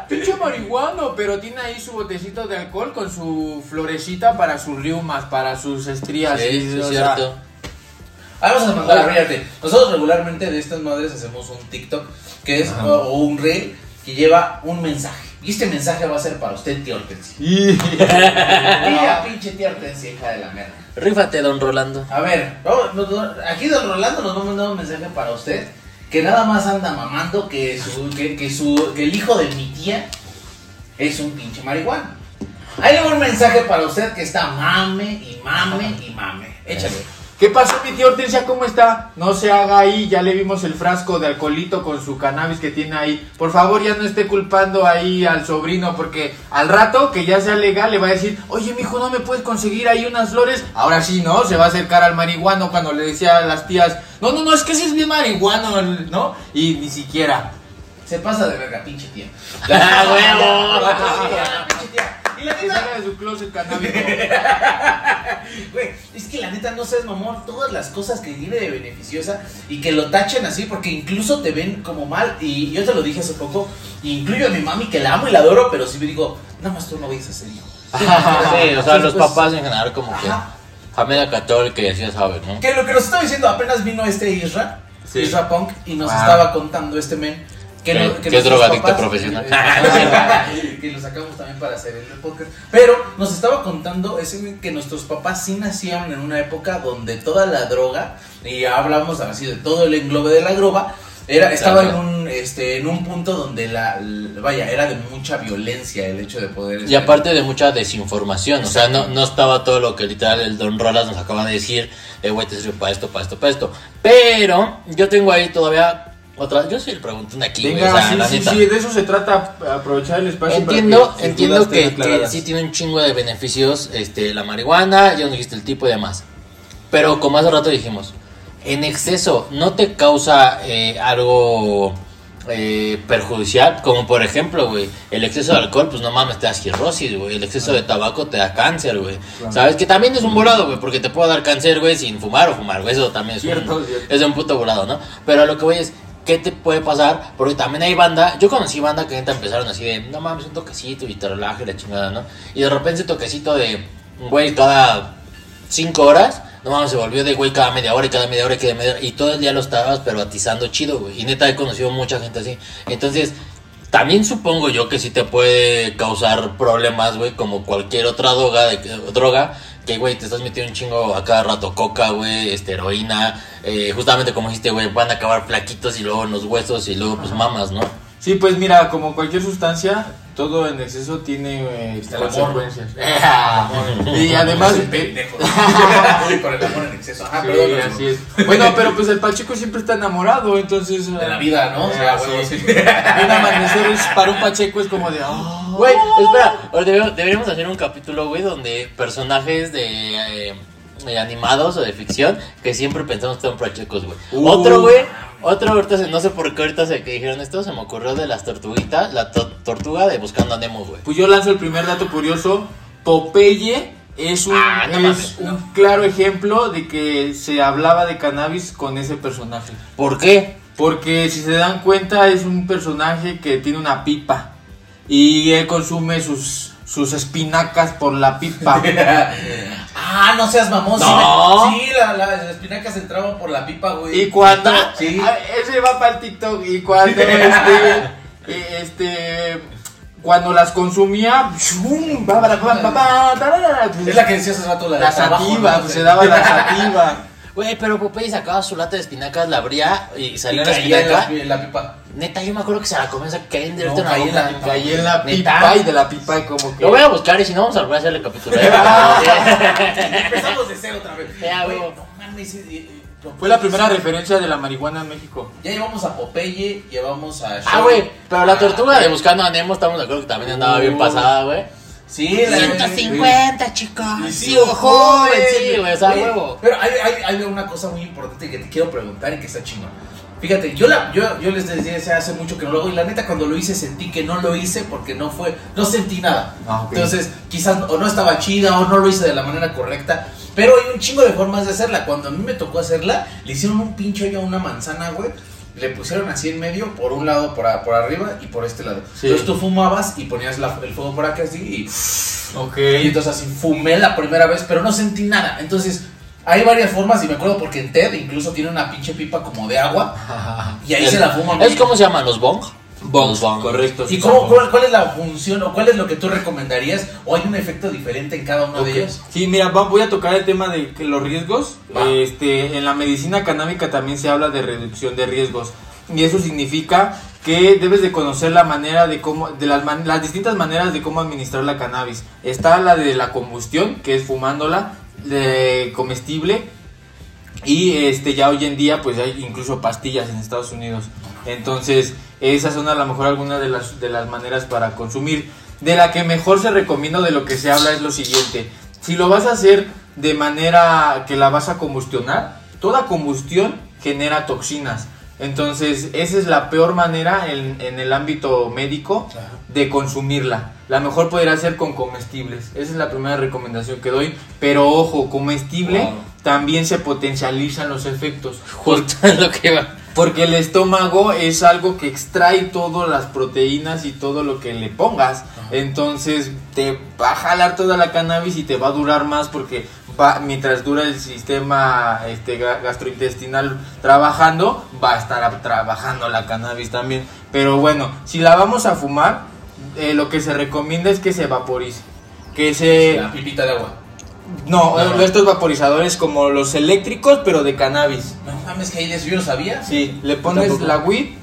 De. Pinche marihuano, pero tiene ahí su botecito de alcohol con su florecita para sus riumas, para sus estrías. Sí, y, sí, o es sea, cierto. Ah, vamos a mandar, fíjate. Nosotros regularmente de estas madres hacemos un TikTok que es o, o un reel que lleva un mensaje. Y este mensaje va a ser para usted, tía Hortensia. *laughs* Mira, pinche tía Hortensia, hija de la merda. Rífate, don Rolando. A ver, vamos, aquí don Rolando nos va a mandar un mensaje para usted que nada más anda mamando que su que, que su que el hijo de mi tía es un pinche marihuana. Ahí le va un mensaje para usted que está mame y mame y mame. Échale. ¿Qué pasó, mi tía Hortensia? ¿Cómo está? No se haga ahí, ya le vimos el frasco de alcoholito con su cannabis que tiene ahí. Por favor, ya no esté culpando ahí al sobrino, porque al rato que ya sea legal le va a decir, oye, mijo, ¿no me puedes conseguir ahí unas flores? Ahora sí, ¿no? Se va a acercar al marihuano cuando le decía a las tías, no, no, no, es que ese es bien marihuano, ¿no? Y ni siquiera. Se pasa de verga, pinche tía. *laughs* ¡Ah, huevo! Tía, *laughs* tía. Y la salga de su closet canábico. *laughs* güey, es que la neta no sabes, mamón, todas las cosas que tiene de beneficiosa y que lo tachen así porque incluso te ven como mal. Y yo te lo dije hace poco, incluyo a mi mami que la amo y la adoro, pero sí me digo, nada más tú no vayas a ser hijo. *laughs* Sí, o sea, los Pues, papás en general como que familia católica y así ya sabes, ¿no? Que lo que nos estaba diciendo, apenas vino este Isra, Sí. Isra Punk, y nos Wow. estaba contando este men. Que- no- que es nuestros drogadicto profesional. *laughs* *laughs* que lo sacamos también para hacer el podcast. Pero nos estaba contando ese que nuestros papás sí nacieron en una época donde toda la droga, y hablamos así de todo el englobe de la droga, era, estaba en un, este, en un punto donde la, vaya, era de mucha violencia el hecho de poder... Y aparte de mucha desinformación, o sea, no, no estaba todo lo que literal el Don Rolas nos acaba de decir, eh, güey, te sirve para esto, para esto, para esto. Pero yo tengo ahí todavía otra, yo soy el preguntón aquí, güey, Venga, o sea, sí, la sí, neta. sí, de eso se trata, aprovechar el espacio. para Entiendo, que entiendo que, sí tiene un chingo de beneficios este, la marihuana, ya nos dijiste el tipo y demás. Pero como hace rato dijimos, en exceso no te causa eh, algo eh, perjudicial, como por ejemplo, güey, el exceso de alcohol, pues no mames, te da cirrosis, güey, el exceso de tabaco te da cáncer, güey. ¿Sabes? Que también es un volado, güey, porque te puede dar cáncer, güey, sin fumar o fumar, güey, eso también es Cierto, un, cierto. es un puto volado, ¿no? Pero a lo que voy es, ¿qué te puede pasar? Porque también hay banda, yo conocí banda que neta empezaron así de, no mames, un toquecito y te relaja y la chingada, ¿no? Y de repente ese toquecito de, güey, cada cinco horas, no mames, se volvió de güey cada media hora y cada media hora y cada media hora. Y todo el día lo estabas, pero atizando chido, güey. Y neta he conocido mucha gente así. Entonces, también supongo yo que sí te puede causar problemas, güey, como cualquier otra droga, de, droga que, güey, te estás metiendo un chingo a cada rato coca, güey, este, heroína. eh, justamente como dijiste, güey, van a acabar flaquitos y luego en los huesos y luego, pues, mamas, ¿no? Sí, pues mira, como cualquier sustancia, todo en exceso tiene eh, consecuencias. *laughs* y además... *laughs* Por el amor en exceso. Ajá, Sí, perdón. así es. Bueno, pero pues el Pacheco siempre está enamorado, entonces... De la vida, ¿no? O sea, Sí, huevo, sí. sí. *laughs* Un amanecer es- para un Pacheco es como de... "Ah". Güey, espera, deberíamos hacer un capítulo, güey, donde personajes de eh, eh, animados o de ficción que siempre pensamos que son prachecos, güey. Uh. Otro, güey, otro, ahorita se- no sé por qué ahorita se que dijeron esto, se me ocurrió de las tortuguitas, la to- tortuga de Buscando a Nemo, güey. Pues yo lanzo el primer dato curioso. Popeye es un, Ah, no es mames, un claro ejemplo de que se hablaba de cannabis con ese personaje. ¿Por qué? Porque si se dan cuenta es un personaje que tiene una pipa y él consume sus, sus espinacas por la pipa. *laughs* Ah, no seas mamón. No. Sí, la- la- las espinacas entraban por la pipa, güey. y cuando... Sí. Ah, Ese va para el TikTok y cuando *laughs* este... eh, este cuando las consumía, Es la que decía hace rato, la la sativa, ¿no? pues, se daba la sativa. *laughs* Güey, pero Popeye sacaba su lata de espinacas, la abría y Y salía la caía en la, espinaca. en la pipa. Neta, yo me acuerdo que se la comía, se caía en directo No, en la caía en la boca. pipa. Caí en la ¿Neta? pipa y de la pipa y como que... Lo voy a buscar y si no, vamos a volver a hacer el capítulo. ¿eh? *laughs* Empezamos de cero otra vez. Ya, Güey, no mames. eh, eh, Fue la primera referencia de la marihuana en México. Ya llevamos a Popeye, llevamos a. Ah, güey, pero la tortuga de Buscando a Nemo, estamos de acuerdo que también andaba bien Uh. pasada, güey. Sí, la 150, chicos. Sí, joven, sí, güey, o sea, Oye, huevo. Pero hay, hay, hay una cosa muy importante que te quiero preguntar y que está chingón. Fíjate, yo, la, yo, yo les decía hace mucho que no lo hago y la neta cuando lo hice sentí que no lo hice porque no fue, no sentí nada. Ah. Entonces quizás o no estaba chida o no lo hice de la manera correcta. Pero hay un chingo de formas de hacerla. Cuando a mí me tocó hacerla, le hicieron un pincho a una manzana, güey. Le pusieron así en medio, por un lado por, a- por arriba y por este lado. Sí. Entonces tú fumabas y ponías la- el fuego por acá así y Ok. y entonces así fumé la primera vez, pero no sentí nada. Entonces, hay varias formas y me acuerdo porque en TED incluso tiene una pinche pipa como de agua y ahí El- se la fuma. ¿Es cómo se llaman los bong? Los bong. Correcto. ¿Y cómo, cuál, cuál es la función o cuál es lo que tú recomendarías? ¿O hay un efecto diferente en cada uno de ellos? Sí, mira, va- voy a tocar el tema de que los riesgos. Va. Este, en la medicina canábica también se habla de reducción de riesgos. Y eso significa que debes de conocer la manera de cómo, de las, man- las distintas maneras de cómo administrar la cannabis. Está la de la combustión, que es fumándola, de comestible. Y este ya hoy en día pues hay incluso pastillas en Estados Unidos. Entonces, esas son a lo mejor algunas de las, de las maneras para consumir. De la que mejor se recomienda de lo que se habla es lo siguiente. Si lo vas a hacer de manera que la vas a combustionar, toda combustión genera toxinas. Entonces, esa es la peor manera en, en el ámbito médico de consumirla. La mejor podría ser con comestibles. Esa es la primera recomendación que doy. Pero ojo, comestible Wow. también se potencializan los efectos. Justo *laughs* es lo que iba. Porque el estómago es algo que extrae todas las proteínas y todo lo que le pongas. Entonces te va a jalar toda la cannabis y te va a durar más porque va, mientras dura el sistema este, ga- gastrointestinal trabajando, va a estar trabajando la cannabis también. Pero bueno, si la vamos a fumar, eh, lo que se recomienda es que se vaporice. Que se... La pipita de agua. No, No. estos vaporizadores como los eléctricos, pero de cannabis. No mames, que ahí de eso yo no sabía. Sí, le pones la weed,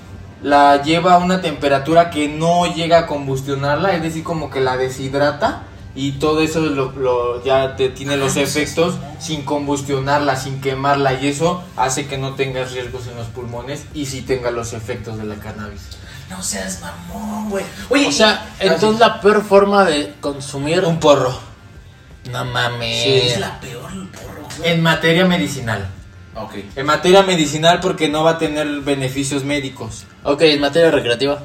la lleva a una temperatura que no llega a combustionarla, es decir, como que la deshidrata y todo eso lo, lo- ya te tiene los Ah, efectos sin combustionarla, sin quemarla y eso hace que no tengas riesgos en los pulmones y sí tenga los efectos de la cannabis. No seas mamón, güey. Oye, O sea, entonces la peor forma de consumir Un porro. No mames. Sí. es la peor el porro, güey. En materia medicinal. Ok. En materia medicinal porque no va a tener beneficios médicos. Ok, en materia recreativa.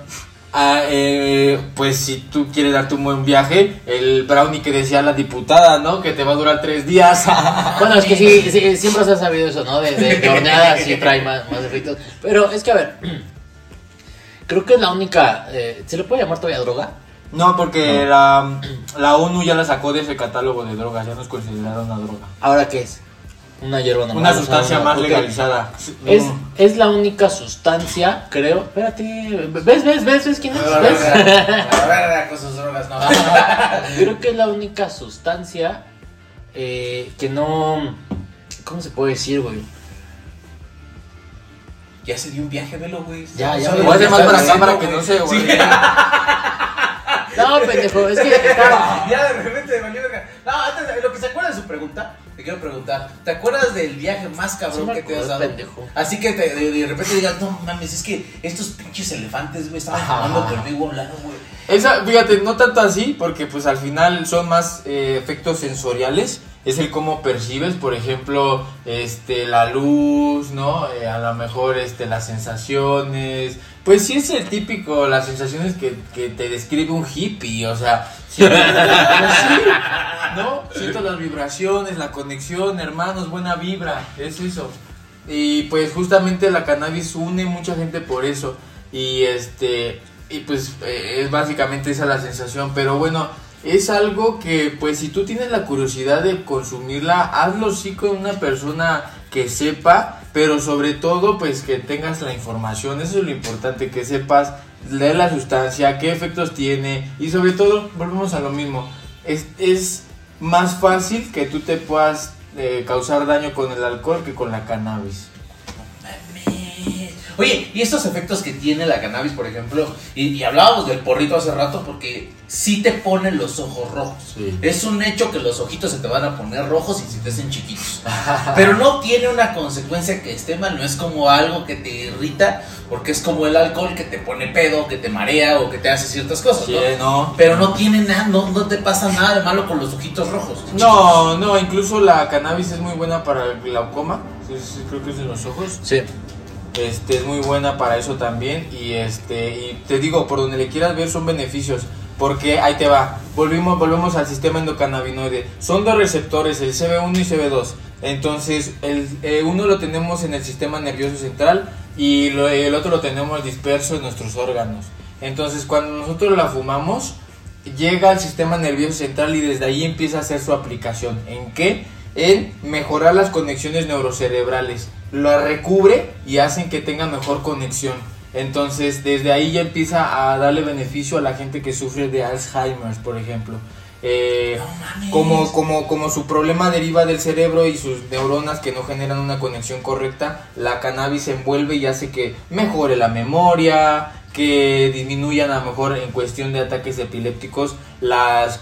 Ah, eh, pues si tú quieres darte un buen viaje, el brownie que decía la diputada, ¿no? Que te va a durar tres días. *laughs* Bueno, es que sí, sí, siempre se ha sabido eso, ¿no? De, de, de horneada sí trae más, más efectos. Pero es que, a ver, *clears throat* creo que es la única. eh, ¿Se le puede llamar todavía droga? No, porque La, la ONU ya la sacó de ese catálogo de drogas, ya no es considerada una droga. ¿Ahora qué es? Una hierba normal. Una o sea, sustancia una- más legalizada. Es, es la única sustancia, creo. Espérate, ¿ves, ves, ves, ves quién es? A ver, ¿Ves? con sus drogas, no. *laughs* Creo que es la única sustancia eh, que no. ¿Cómo se puede decir, güey? Ya se dio un viaje, velo, güey. Ya, ya, Sabe me lo Voy a más para acá para que no se güey. No, pendejo, es que estaba. *laughs* Ya de repente valió verga. No, antes de lo que se acuerda de su pregunta, te quiero preguntar. ¿Te acuerdas del viaje más cabrón Sí me que te has dado? pendejo. Así que te- de, de repente digas, no mames, es que estos pinches elefantes, güey, estaban fumando conmigo a un lado, güey. Esa, fíjate, no tanto así, porque pues al final son más eh, efectos sensoriales. Es el cómo percibes, por ejemplo, este, la luz, ¿no? Eh, a lo mejor este, las sensaciones. Pues sí es el típico, las sensaciones que, que te describe un hippie, o sea, siento, *laughs* sí, ¿no? Siento las vibraciones, la conexión, hermanos, buena vibra, es eso. Y pues justamente la cannabis une mucha gente por eso. Y este y pues eh, es básicamente esa la sensación, pero bueno, es algo que pues si tú tienes la curiosidad de consumirla, hazlo sí con una persona que sepa, pero sobre todo pues que tengas la información, eso es lo importante, que sepas de la sustancia, qué efectos tiene. Y sobre todo, volvemos a lo mismo, es, es más fácil que tú te puedas eh, causar daño con el alcohol que con la cannabis. Oye, y estos efectos que tiene la cannabis, por ejemplo, y, y hablábamos del porrito hace rato porque sí te ponen los ojos rojos. Sí. Es un hecho que los ojitos se te van a poner rojos y se te hacen chiquitos. *laughs* Pero no tiene una consecuencia que esté mal, no es como algo que te irrita, porque es como el alcohol que te pone pedo, que te marea o que te hace ciertas cosas, Sí, ¿no? no. Pero no tiene nada, no, no te pasa nada de malo con los ojitos rojos. No, no, incluso la cannabis es muy buena para el glaucoma. Sí, creo que es en los ojos. Sí. Este es muy buena para eso también y este y te digo por donde le quieras ver son beneficios porque ahí te va. Volvimos volvemos al sistema endocannabinoide. Son dos receptores, el CB1 y CB2. Entonces el eh, uno lo tenemos en el sistema nervioso central y lo- el otro lo tenemos disperso en nuestros órganos. Entonces cuando nosotros la fumamos llega al sistema nervioso central y desde ahí empieza a hacer su aplicación. ¿En qué? En mejorar las conexiones neurocerebrales. Lo recubre y hacen que tenga mejor conexión. Entonces, desde ahí ya empieza a darle beneficio a la gente que sufre de Alzheimer, por ejemplo. Eh, No como, como, como su problema deriva del cerebro y sus neuronas que no generan una conexión correcta, la cannabis se envuelve y hace que mejore la memoria, que disminuyan a lo mejor en cuestión de ataques epilépticos las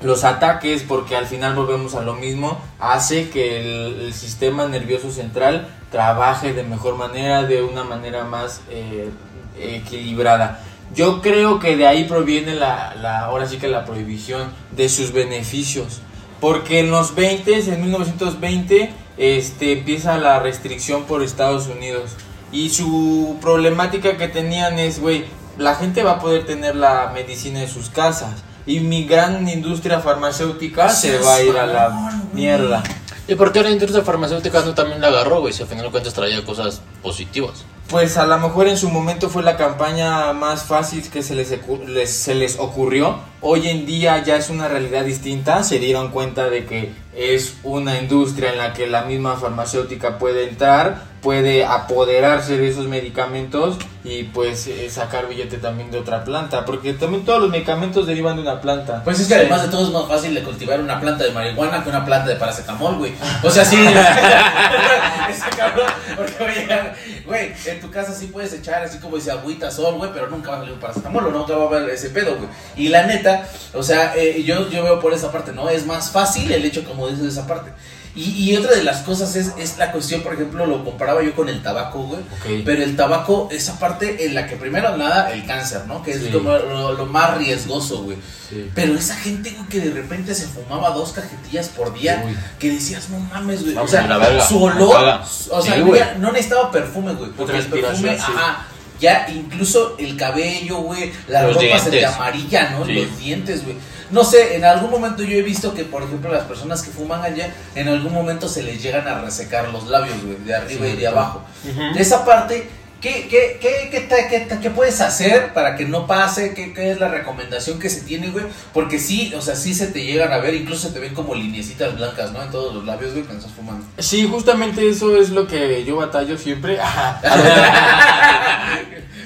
los ataques porque al final volvemos a lo mismo hace que el, sistema nervioso central trabaje de mejor manera de una manera más eh, equilibrada. Yo creo que de ahí proviene la, la ahora sí que la prohibición de sus beneficios porque en los 20 en 1920 este empieza la restricción por Estados Unidos y su problemática que tenían es güey la gente va a poder tener la medicina en sus casas y mi gran industria farmacéutica se va a ir a la mierda. ¿Y por qué la industria farmacéutica no también la agarró, güey? Si al final de cuentas traía cosas positivas. Pues a lo mejor en su momento fue la campaña más fácil que se les, les- se les ocurrió. Hoy en día ya es una realidad distinta. Se dieron cuenta de que es una industria en la que la misma farmacéutica puede entrar, puede apoderarse de esos medicamentos y pues eh, sacar billete también de otra planta, porque también todos los medicamentos derivan de una planta. Pues es que además de todo es más fácil de cultivar una planta de marihuana que una planta de paracetamol, güey. O sea, sí. *laughs* *laughs* ese cabrón. Porque, oye, güey, en tu casa sí puedes echar así como dice agüita, sol, güey, pero nunca va a salir un paracetamol o nunca va a haber ese pedo, güey. Y la neta, o sea, eh, yo, yo veo por esa parte, ¿no? Es más fácil el hecho, como dices, esa parte. Y, y otra de las cosas es, es la cuestión, por ejemplo, lo comparaba yo con el tabaco, güey. Pero el tabaco, esa parte en la que primero nada, el cáncer, ¿no? Que es Sí. como lo, lo más riesgoso, güey. Sí. Pero esa gente, güey, que de repente se fumaba dos cajetillas por día, Uy. que decías, no mames, güey. O sea, su olor, caga. o sea, Sí, no, necesitaba perfume, güey. Porque el perfume, ajá, ya incluso el cabello, güey, la Los ropa se te amarilla, ¿no? Sí. Los dientes, güey. No sé, en algún momento yo he visto que, por ejemplo, las personas que fuman allá, en algún momento se les llegan a resecar los labios, güey, de arriba y de abajo. De esa parte, ¿qué, qué, qué, qué, te- qué te- qué puedes hacer para que no pase? ¿Qué, ¿Qué es la recomendación que se tiene, güey? Porque sí, o sea, sí se te llegan a ver, incluso se te ven como lineecitas blancas, ¿no? En todos los labios, güey, cuando estás fumando. Sí, justamente eso es lo que yo batallo siempre. *laughs*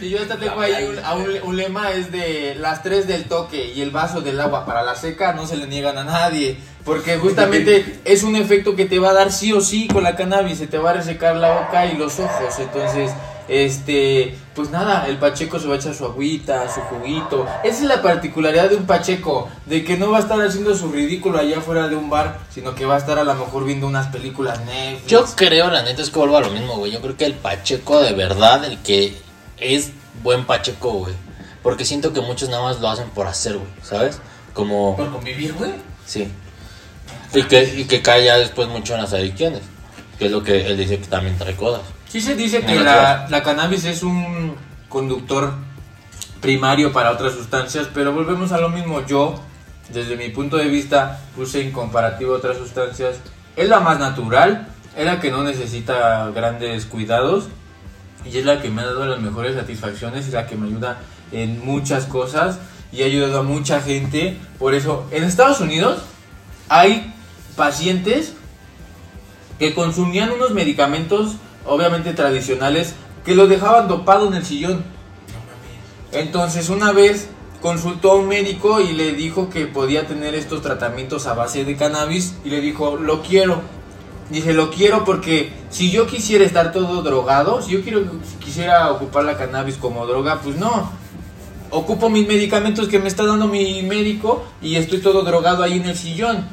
y yo hasta tengo ahí un, a un, un lema, es de las tres del toque y el vaso del agua para la seca no se le niegan a nadie. Porque justamente *laughs* es un efecto que te va a dar sí o sí con la cannabis, se te va a resecar la boca y los ojos. Entonces, este, pues nada, el pacheco se va a echar su agüita, su juguito. Esa es la particularidad de un pacheco, de que no va a estar haciendo su ridículo allá afuera de un bar, sino que va a estar a lo mejor viendo unas películas Netflix. Yo creo, la neta, es que vuelvo a lo mismo, güey. Yo creo que el Pacheco de verdad, el que es buen Pacheco, güey. Porque siento que muchos nada más lo hacen por hacer, güey, ¿sabes? Como, Por convivir, güey. sí. Y que, y que cae ya después mucho en las adicciones. Que es lo que él dice que también trae cosas. Sí se dice que la, cannabis es un conductor primario para otras sustancias, pero volvemos a lo mismo. Yo, desde mi punto de vista, puse en comparativo otras sustancias. Es la más natural, es la que no necesita grandes cuidados y es la que me ha dado las mejores satisfacciones, es la que me ayuda en muchas cosas y ha ayudado a mucha gente. Por eso, en Estados Unidos hay pacientes que consumían unos medicamentos, obviamente tradicionales, que lo dejaban dopado en el sillón. Entonces una vez consultó a un médico y le dijo que podía tener estos tratamientos a base de cannabis y le dijo, lo quiero. Dije, lo quiero porque si yo quisiera estar todo drogado, si yo quiero, si quisiera ocupar la cannabis como droga, pues no. Ocupo mis medicamentos que me está dando mi médico y estoy todo drogado ahí en el sillón.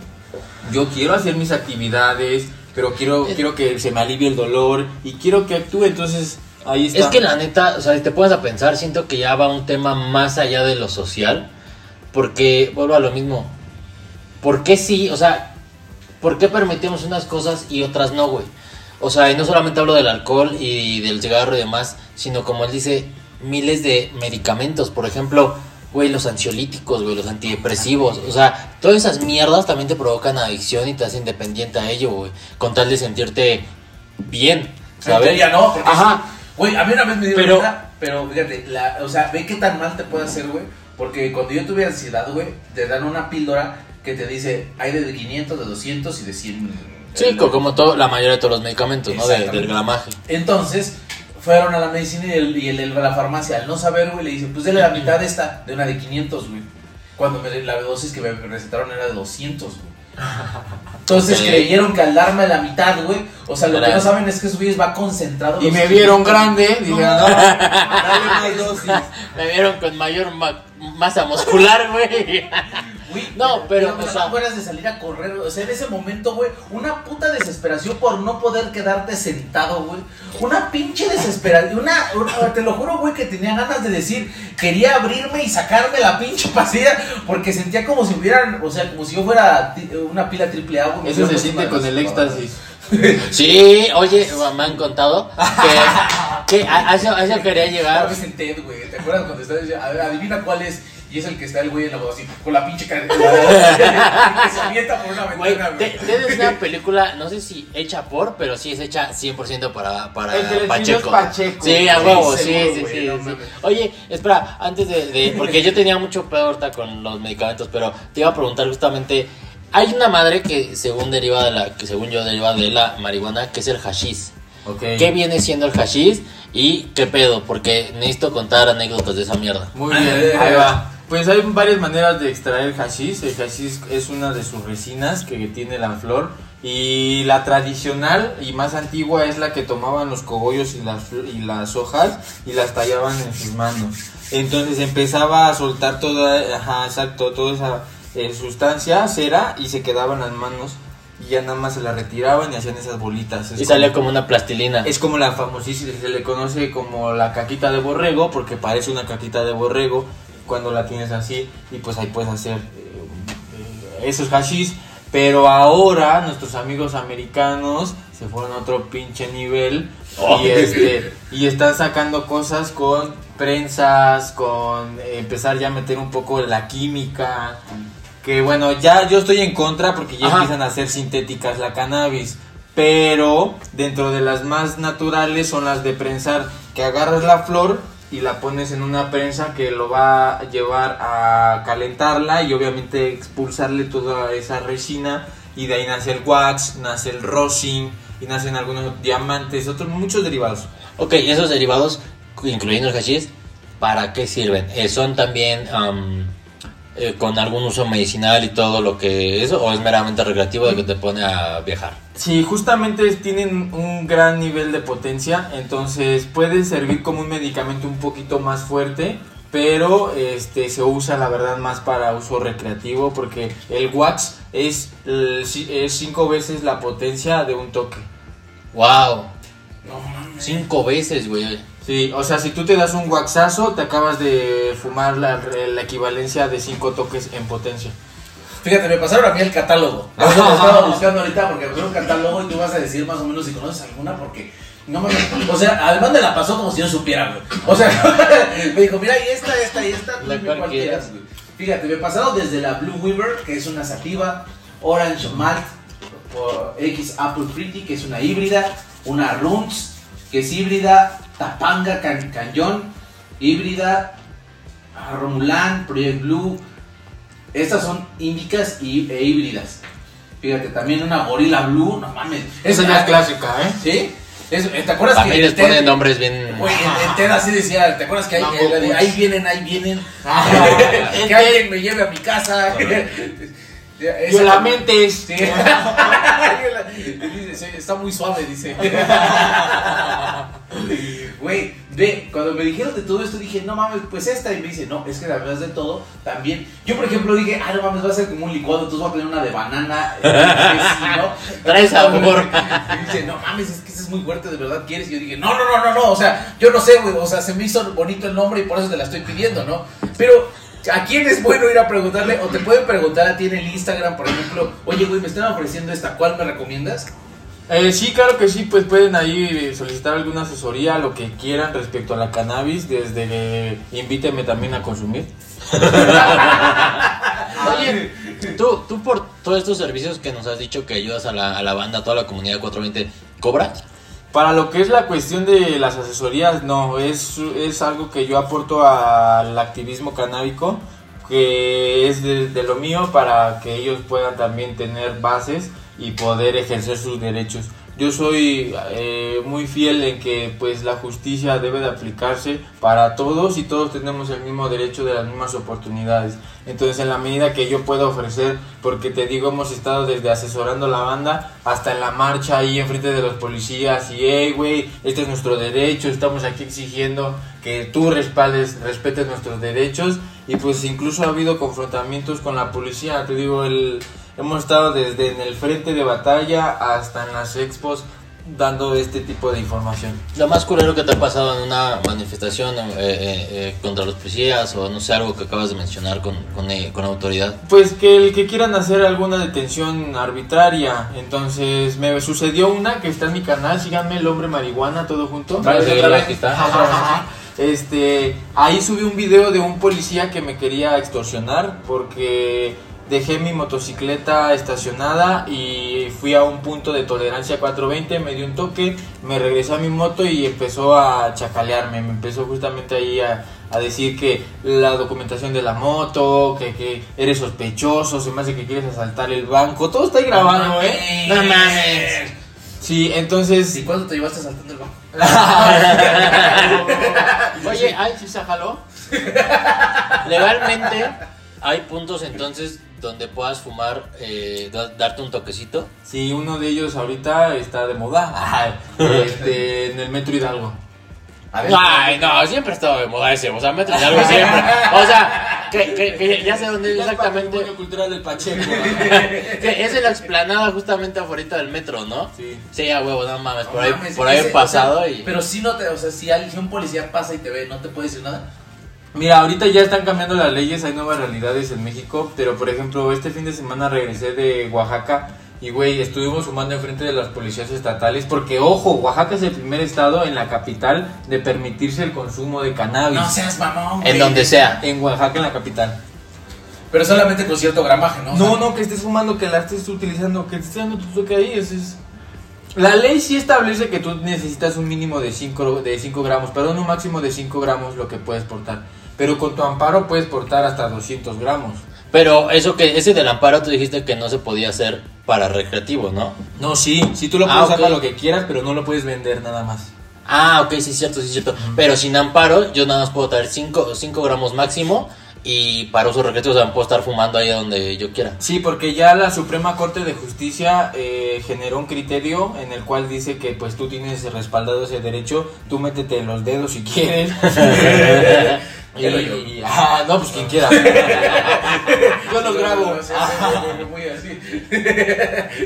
Yo quiero hacer mis actividades, pero quiero, quiero que se me alivie el dolor y quiero que actúe, entonces ahí está. Es que la neta, o sea, si te pones a pensar, siento que ya va un tema más allá de lo social. Porque, vuelvo a lo mismo. ¿Por qué sí? O sea, ¿por qué permitimos unas cosas y otras no, güey? O sea, y no solamente hablo del alcohol y del cigarro y demás, sino como él dice, miles de medicamentos. Por ejemplo, güey, los ansiolíticos, güey, los antidepresivos. O sea, todas esas mierdas también te provocan adicción y te hacen dependiente a ello, güey. Con tal de sentirte bien, ¿sabes? Ya no, porque Ajá. Güey, a mí una vez me dio Pero- cuenta, pero fíjate, la, o sea, ve qué tan mal te puede hacer, güey. Porque cuando yo tuve ansiedad, güey, te dan una píldora que te dice, hay de 500, de 200 y de 100. Sí, co- como todo, la mayoría de todos los medicamentos, ¿no? De- del gramaje. Entonces, fueron a la medicina y el, y el, el- la farmacia, al no saber, güey, le dice, pues dele la mitad de esta, de una de 500, güey. Cuando me, la dosis que me recetaron era de 200, güey. Entonces creyeron que al darme la mitad, güey, o sea, lo que no saben es que güeyes va concentrado. Y me vieron 500. grande, no, *laughs* dale más dosis. Me vieron con mayor ma- masa muscular, güey. No, pero, me o sea- ganas de salir a correr, o sea, en ese momento, güey, una puta desesperación por no poder quedarte sentado, güey. Una pinche desesperación, una, una- te lo juro, güey, que tenía ganas de decir, quería abrirme y sacarme la pinche pasilla, porque sentía como si hubieran, o sea, como si yo fuera ti- una pila triple A, güey. Eso se siente con el éxtasis. *laughs* Sí, oye, me han contado que, que a, a eso, a eso quería llegar. TED, güey, ¿te acuerdas cuando estás diciendo, a ver, adivina cuál es? Y es el que está el güey en la voz así, con la pinche cara, que se avienta por una ventana, güey. Te- Ted es una película, no sé si hecha por, pero sí es hecha 100% para, para El Pacheco. Sí, a Sí, huevo, sí, sí, sí, no sí. mames. Oye, espera, antes de, de- Porque yo tenía mucho peor ahorita con los medicamentos, pero te iba a preguntar justamente. Hay una madre que según deriva de la, que según yo deriva de la marihuana, que es el hashish. Ok. ¿Qué viene siendo el hashish y qué pedo? Porque necesito contar anécdotas de esa mierda. Muy bien, *laughs* ahí va. Pues hay varias maneras de extraer hashish. El hashish es una de sus resinas que tiene la flor. Y la tradicional y más antigua es la que tomaban los cogollos y las, y las hojas y las tallaban en sus manos. Entonces empezaba a soltar toda, ajá, exacto, toda esa eh, sustancia, cera, y se quedaban las manos. Y ya nada más se la retiraban y hacían esas bolitas. Es Y sale como- una plastilina. es como la famosísima, se le conoce como la caquita de borrego, porque parece una caquita de borrego cuando la tienes así, y pues ahí puedes hacer eh, esos hashish. Pero ahora nuestros amigos americanos se fueron a otro pinche nivel Oh. y, este, y están sacando cosas con prensas, con eh, empezar ya a meter un poco la química. Que bueno, ya yo estoy en contra porque ya Ajá. empiezan a hacer sintéticas la cannabis. Pero dentro de las más naturales son las de prensar, que agarras la flor y la pones en una prensa que lo va a llevar a calentarla y obviamente expulsarle toda esa resina y de ahí nace el wax, nace el rosin y nacen algunos diamantes, otros muchos derivados. Ok, esos derivados, incluyendo el hashish, ¿para qué sirven? Eh, ¿Son también am, eh, con algún uso medicinal y todo lo que es? ¿O es meramente recreativo de que te pone a viajar? Sí, justamente tienen un gran nivel de potencia, entonces puede servir como un medicamento un poquito más fuerte, pero este se usa la verdad más para uso recreativo porque el wax es, es cinco veces la potencia de un toque. ¡Wow! Cinco veces, güey. Sí, o sea, si tú te das un waxazo, te acabas de fumar la, la equivalencia de cinco toques en potencia. Fíjate, me pasaron a mí el catálogo. Eso lo estaba buscando ahorita porque me un catálogo y tú vas a decir más o menos si conoces alguna porque no me O sea, además me la pasó como si yo supiera, güey. O sea, *laughs* me dijo, mira, y esta, esta y esta, La dime cual cuál quieras. quieras, güey. Fíjate, me pasaron desde la Blue Weaver, que es una sativa, Orange Malt, o X Apple Pretty, que es una híbrida, una Runs, que es híbrida, Tapanga Can Cañón, híbrida, ah, Romulan, Project Blue. Estas son índicas y, e híbridas. Fíjate, también una Gorilla Blue, no mames. Esa ya es clásica, ¿eh? ¿Sí? Es- ¿Te acuerdas También que les ponen nombres bien... Güey, en, en TED así decía, ¿te acuerdas que eh, de, Puch. ahí vienen, ahí vienen? Ah. *laughs* que alguien me lleve a mi casa. *laughs* Yo la mente Sí. Dice, *laughs* "Sí, está muy suave, dice. *laughs* Güey, ve, cuando me dijeron de todo esto dije, no mames, pues esta. Y me dice, no, es que además de todo, también. Yo, por ejemplo, dije, ah, no mames, va a ser como un licuado, entonces voy a tener una de banana. eh, ¿no? *laughs* Trae sabor. Y dice, no mames, es que ese es muy fuerte, de verdad quieres. Y yo dije, no, no, no, no, no, o sea, yo no sé, güey, o sea, se me hizo bonito el nombre y por eso te la estoy pidiendo, ¿no? Pero, ¿a quién es bueno ir a preguntarle? O te pueden preguntar a ti en el Instagram, por ejemplo, oye, güey, me están ofreciendo esta, ¿cuál me recomiendas? Eh, sí, claro que sí, pues pueden ahí solicitar alguna asesoría, lo que quieran respecto a la cannabis, desde que invíteme también a consumir. *laughs* Oye, tú, tú por todos estos servicios que nos has dicho que ayudas a la, a la banda, a toda la comunidad 420, ¿cobras? Para lo que es la cuestión de las asesorías, no, es, es algo que yo aporto al activismo canábico, que es de, de lo mío para que ellos puedan también tener bases y poder ejercer sus derechos. Yo soy eh, muy fiel en que pues la justicia debe de aplicarse para todos y todos tenemos el mismo derecho de las mismas oportunidades. Entonces en la medida que yo pueda ofrecer, porque te digo hemos estado desde asesorando la banda hasta en la marcha ahí enfrente de los policías y hey güey, este es nuestro derecho, estamos aquí exigiendo que tú respaldes, respetes nuestros derechos y pues incluso ha habido confrontamientos con la policía, te digo el Hemos estado desde en el frente de batalla hasta en las expos dando este tipo de información. Lo más culero que te ha pasado en una manifestación eh, eh, eh, contra los policías o no sé, algo que acabas de mencionar con, con, eh, con autoridad. Pues que el que quieran hacer alguna detención arbitraria. Entonces me sucedió una que está en mi canal, síganme el hombre marihuana todo junto. Aquí está. Este, ahí subí un video de un policía que me quería extorsionar porque dejé mi motocicleta estacionada y fui a un punto de tolerancia 420, me dio un toque, me regresé a mi moto y empezó a chacalearme, me empezó justamente ahí a, a decir que la documentación de la moto, que, que eres sospechoso, se me hace que quieres asaltar el banco, todo está ahí grabado, ¿eh? No mames. Sí, entonces... ¿Y cuándo te llevaste saltando el banco? *laughs* Oye, ay, sí se jaló. *laughs* Legalmente hay puntos entonces donde puedas fumar, eh, da- darte un toquecito. Sí, uno de ellos ahorita está de moda, *laughs* este, en el Metro Hidalgo. A ver, Ay, no, siempre ha estado de moda ese, o sea, me trae algo siempre. O sea, que, que, que ya sé dónde es exactamente. patrimonio cultural del Pacheco. *laughs* Que es en la explanada justamente afuera del metro, ¿no? Sí. Sí, a huevo, no mames, no por ahí, mames, por ahí ese- he pasado o sea, y... Pero si no te, o sea, si alguien, si un policía pasa y te ve, ¿no te puede decir nada? Mira, ahorita ya están cambiando las leyes, hay nuevas realidades en México, pero por ejemplo, este fin de semana regresé de Oaxaca y güey, estuvimos fumando enfrente de las policías estatales porque ojo, Oaxaca es el primer estado en la capital de permitirse el consumo de cannabis. No seas mamón, En donde sea. En Oaxaca, en la capital. Pero solamente con cierto gramaje, ¿no? O No, sea, no, que estés fumando, que la estés utilizando, que te estés dando tu toque ahí. Eso es... La ley sí establece que tú necesitas un mínimo de 5 de cinco gramos, perdón, un máximo de 5 gramos lo que puedes portar. Pero con tu amparo puedes portar hasta 200 gramos. Pero eso que, ese del amparo tú dijiste que no se podía hacer para recreativo, ¿no? No, sí, sí tú lo Ah, puedes usar ok. para lo que quieras, pero no lo puedes vender nada más. Ah, ok, sí es cierto, sí es cierto. Pero sin amparo, yo nada más puedo traer 5 gramos máximo y para uso recreativo, o sea, puedo estar fumando ahí donde yo quiera. Sí, porque ya la Suprema Corte de Justicia eh, generó un criterio en el cual dice que pues tú tienes respaldado ese derecho, tú métete los dedos si quieres. *laughs* *laughs* y, ah, no, pues quien quiera. *laughs* yo los grabo. Muy así.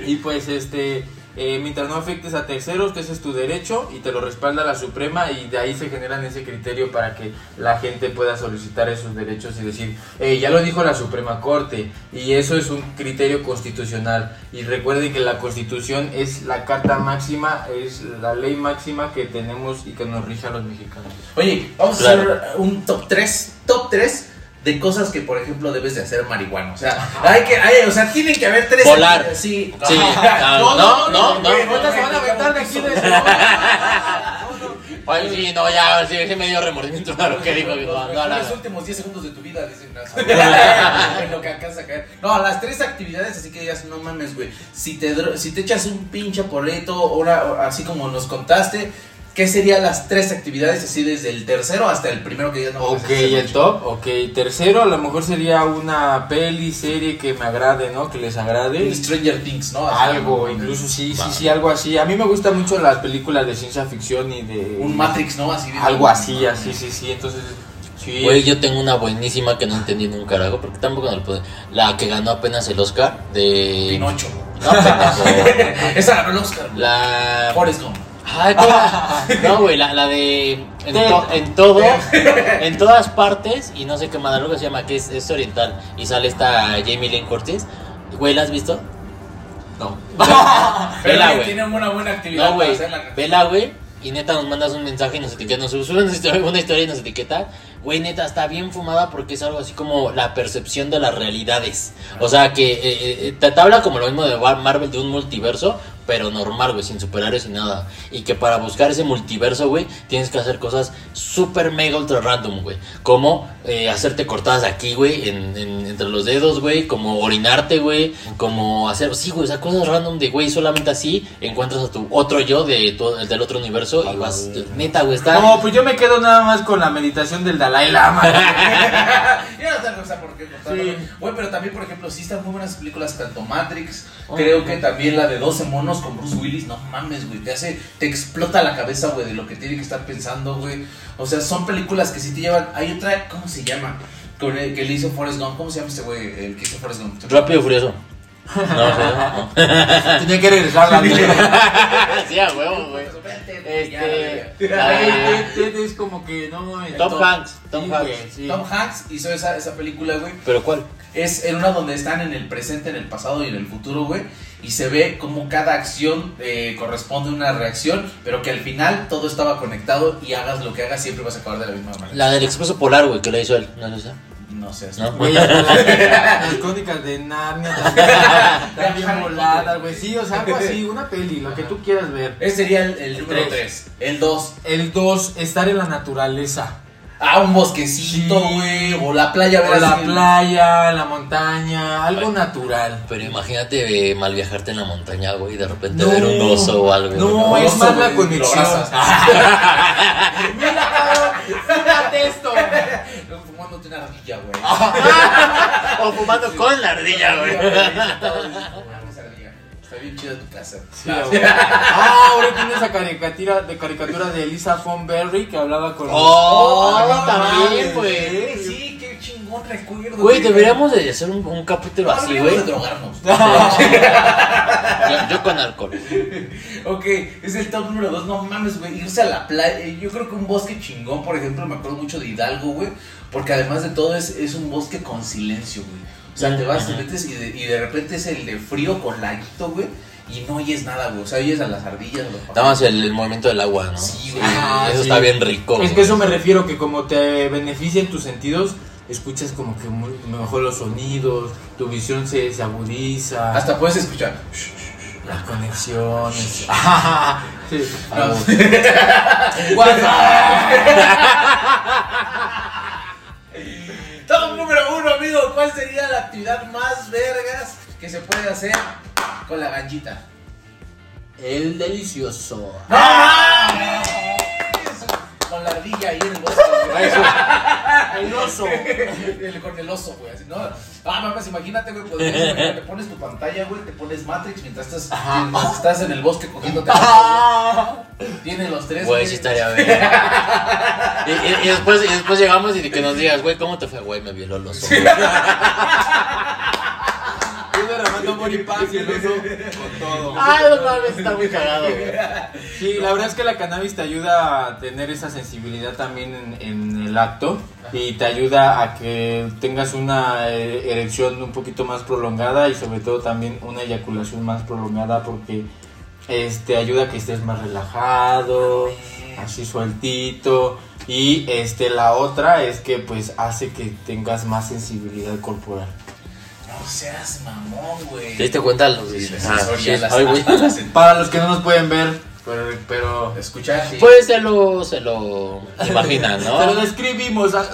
Y pues este, eh, mientras no afectes a terceros, que ese es tu derecho y te lo respalda la Suprema y de ahí se generan ese criterio para que la gente pueda solicitar esos derechos y decir, "Eh, ya lo dijo la Suprema Corte y eso es un criterio constitucional. Y recuerden que la Constitución es la carta máxima, es la ley máxima que tenemos y que nos rige a los mexicanos. Oye, vamos Claro. a hacer un top 3, top 3 de cosas que, por ejemplo, debes de hacer marihuana. O sea, hay que, hay, o sea, tienen que haber tres. Volar. Sí. Sí, ah, no, no, no, no. Se van a aventar de aquí de Ay, *laughs* sí, no, ya, sí, sí me dio remordimiento lo que digo, Los últimos 10 segundos de tu vida, dicen. no, *laughs* en lo que alcanza a caer. No, las tres actividades, así que digas, no mames, güey. Si te, si te echas un pinche porrito, o una, o así como nos contaste, ¿qué serían las tres actividades, así desde el tercero hasta el primero que digas, no mames, Ok, el mucho"? top, ok. Tercero, a lo mejor sería una peli, serie que me agrade, ¿no? Que les agrade. Un Stranger Things, ¿no? Así, Algo, incluso sí, sí, sí, algo así. A mí me gustan mucho las películas de ciencia ficción y de... Un Matrix, ¿no? Así. bien- Algo así, así, sí, sí. Entonces, sí. Güey, yo tengo una buenísima que no entendí nunca, carajo, porque tampoco no lo puedo. La que ganó apenas el Oscar de. Pinocho. No. *laughs* Esa ganó el Oscar. La. Forrest Gump. *laughs* No, güey, la, la de. En, Ted. to- en todo. En todas partes, y no sé qué que se llama, que es, es oriental. Y sale esta Jamie Lynn Curtis. Güey, ¿la has visto? No. *laughs* Vela, güey. tiene una buena actividad No, güey. Vela, güey. Y neta nos mandas un mensaje y nos etiqueta, nos sube *laughs* una historia, y nos etiqueta. Güey, neta, está bien fumada porque es algo así como la percepción de las realidades. O sea, que eh, eh, te, te habla como lo mismo de Mar- Marvel, de un multiverso, pero normal, güey, sin superhéroes y nada. Y que para buscar ese multiverso, güey, tienes que hacer cosas súper mega ultra random, güey. Como eh, hacerte cortadas aquí, güey, en, en- entre los dedos, güey. Como orinarte, güey. Como hacer, sí, güey, o sea, cosas random de, güey, solamente así encuentras a tu otro yo de tu- del otro universo y vas, neta, güey, está... No, pues yo me quedo nada más con la meditación del Dalai Lama. *laughs* *laughs* Ya no esa por qué. Sí. Güey, pero también, por ejemplo, sí están muy buenas películas, tanto Matrix, creo que también la de 12 monos con Bruce Willis, no mames, güey, te hace, te explota la cabeza, güey, de lo que tiene que estar pensando, güey. O sea, son películas que sí te llevan, hay otra, ¿cómo se llama? Con el que le hizo Forrest Gump, ¿cómo se llama este güey? El que hizo Forrest Gump. Rápido y furioso. No, o sea, no. *laughs* Tenía que regresar la vida. sí, a huevo, güey. Este, Ted- es como que no. Tom Tom- Hanks, Tom Sí, Hanks. güey, sí. Tom Hanks hizo esa, esa película, güey. ¿Pero cuál? Es en una donde están en el presente, en el pasado y en el futuro, güey. Y se ve como cada acción eh, corresponde a una reacción, pero que al final todo estaba conectado y hagas lo que hagas siempre vas a acabar de la misma manera. La del expreso polar, güey, que la hizo él. ¿No es esa? No sé. ¿No? Güey, *laughs* las, las crónicas de Narnia también, voladas, güey. Sí, o sea, algo así, una peli, lo que tú quieras ver. Ese sería el, el número Tres. 3. El 2. El 2, estar en la naturaleza. Ah, un bosquecito, Sí. güey. O la playa, O ver la así. playa, la montaña, algo natural. Pero imagínate eh, mal viajarte en la montaña, güey, y de repente ver un oso o algo. No, güey, es Oso, más la conexión. *laughs* Mira, fíjate esto. Fumándote una ardilla, güey. *laughs* *laughs* O fumando con la ardilla, güey. Está bien chida tu casa. Sí, güey. *laughs* ah, ahora tiene esa caricatura de caricatura de Elisa Von Berry que hablaba con Oh, no también, mames, güey. Sí, qué chingón recuerdo. Güey, deberíamos de hacer un, un capítulo No, así, güey. drogarnos. *laughs* Yo, yo con alcohol. Ok, es el top número 2. No mames, güey. Irse a la playa. eh, Yo creo que un bosque chingón, por ejemplo, me acuerdo mucho de Hidalgo, güey. Porque además de todo es, es un bosque con silencio, güey. O sea, te vas, te metes y de, y de repente es el de frío con laguito, güey. Y no oyes nada, güey. O sea, oyes a las ardillas, a Nada más el, el movimiento del agua, ¿no? Sí, güey. Ah, eso sí. está bien rico. Es güey. que eso me refiero, que como te beneficia en tus sentidos, escuchas como que muy- mejor los sonidos, tu visión se, se agudiza, Hasta puedes escuchar. las conexiones. *laughs* Sí. No. *laughs* *laughs* Top número uno, amigo. ¿Cuál sería la actividad más vergas que se puede hacer con la ganchita? El delicioso. Con la ardilla ahí en el bosque. güey. El oso. El- con el oso, güey. Así, ¿no? Ah, mames, imagínate, güey. *laughs* güey, Te pones tu pantalla, güey. Te pones Matrix mientras estás, mientras estás en el bosque cogiéndote. Tiene los tres. Güey, sí estaría bien. Y, y- y después, y después llegamos y que nos digas, güey, ¿cómo te fue? Güey, me violó el oso. güey. *laughs* Yo derramando amor y paz y el oso con todo. Ay, no mames, está muy cagado, güey. Sí, la verdad es que la cannabis te ayuda a tener esa sensibilidad también en, en el acto y te ayuda a que tengas una eh, erección un poquito más prolongada y sobre todo también una eyaculación más prolongada porque este ayuda a que estés más relajado, así sueltito y este la otra es que pues hace que tengas más sensibilidad corporal. No seas mamón, güey. ¿Te diste cuenta? Los... Sí, Ah, sí, sí. ya las- Ay, güey. las- *laughs* Para los que no nos pueden ver, pero, pero Escuchar, sí. Pues se lo, se lo imaginan, se lo ¿no? describimos. ah,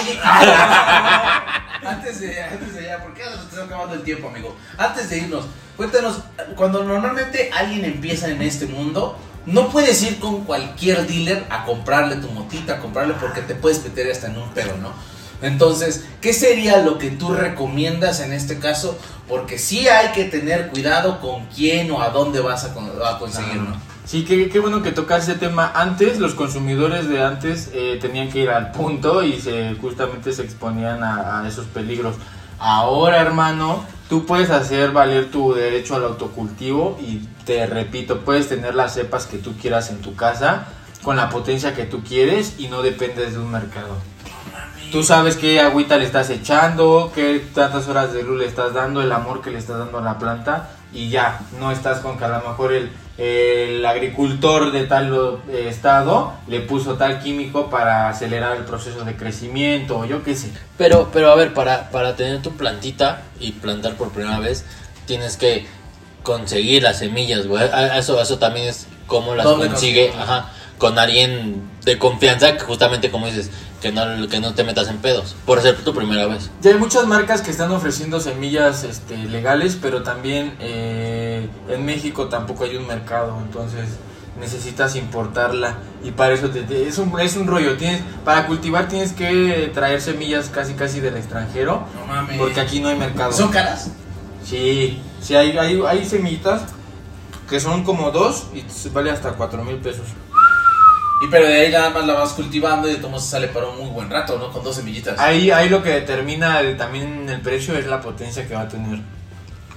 Oye, *laughs* antes de, antes de ya, porque ya nos está acabando el tiempo, amigo. Antes de irnos, cuéntanos, cuando normalmente alguien empieza en este mundo, no puedes ir con cualquier dealer a comprarle tu motita, a comprarle porque te puedes meter hasta en un pedo, ¿no? Entonces, ¿qué sería lo que tú recomiendas en este caso? Porque sí hay que tener cuidado con quién o a dónde vas a, con- a conseguir, ¿no? Sí, qué, qué bueno que tocas ese tema. Antes, los consumidores de antes eh, tenían que ir al punto y se, justamente se exponían a, a esos peligros. Ahora, hermano, tú puedes hacer valer tu derecho al autocultivo y te repito, puedes tener las cepas que tú quieras en tu casa con la potencia que tú quieres y no dependes de un mercado. Tú sabes qué agüita le estás echando, qué tantas horas de luz le estás dando, el amor que le estás dando a la planta y ya, no estás con que a lo mejor el, el agricultor de tal eh, estado le puso tal químico para acelerar el proceso de crecimiento o yo qué sé. Pero, pero a ver, para, para tener tu plantita y plantar por primera vez, tienes que conseguir las semillas, güey. Eso, eso también es cómo las ¿Dónde consigue, ajá, con alguien de confianza, que justamente como dices, que no, que no te metas en pedos, por ser tu primera vez. Ya hay muchas marcas que están ofreciendo semillas este, legales, pero también eh, en México tampoco hay un mercado, entonces necesitas importarla y para eso te- te- es, un, es un rollo. Tienes, para cultivar tienes que traer semillas casi casi del extranjero, No mames. porque aquí no hay mercado. ¿Son caras? Sí, sí hay, hay, hay semillitas que son como dos y vale hasta cuatro mil pesos. Y pero de ahí nada más la vas cultivando y de todos sale para un muy buen rato, ¿no? Con dos semillitas. Ahí, ahí lo que determina el- también el precio es la potencia que va a tener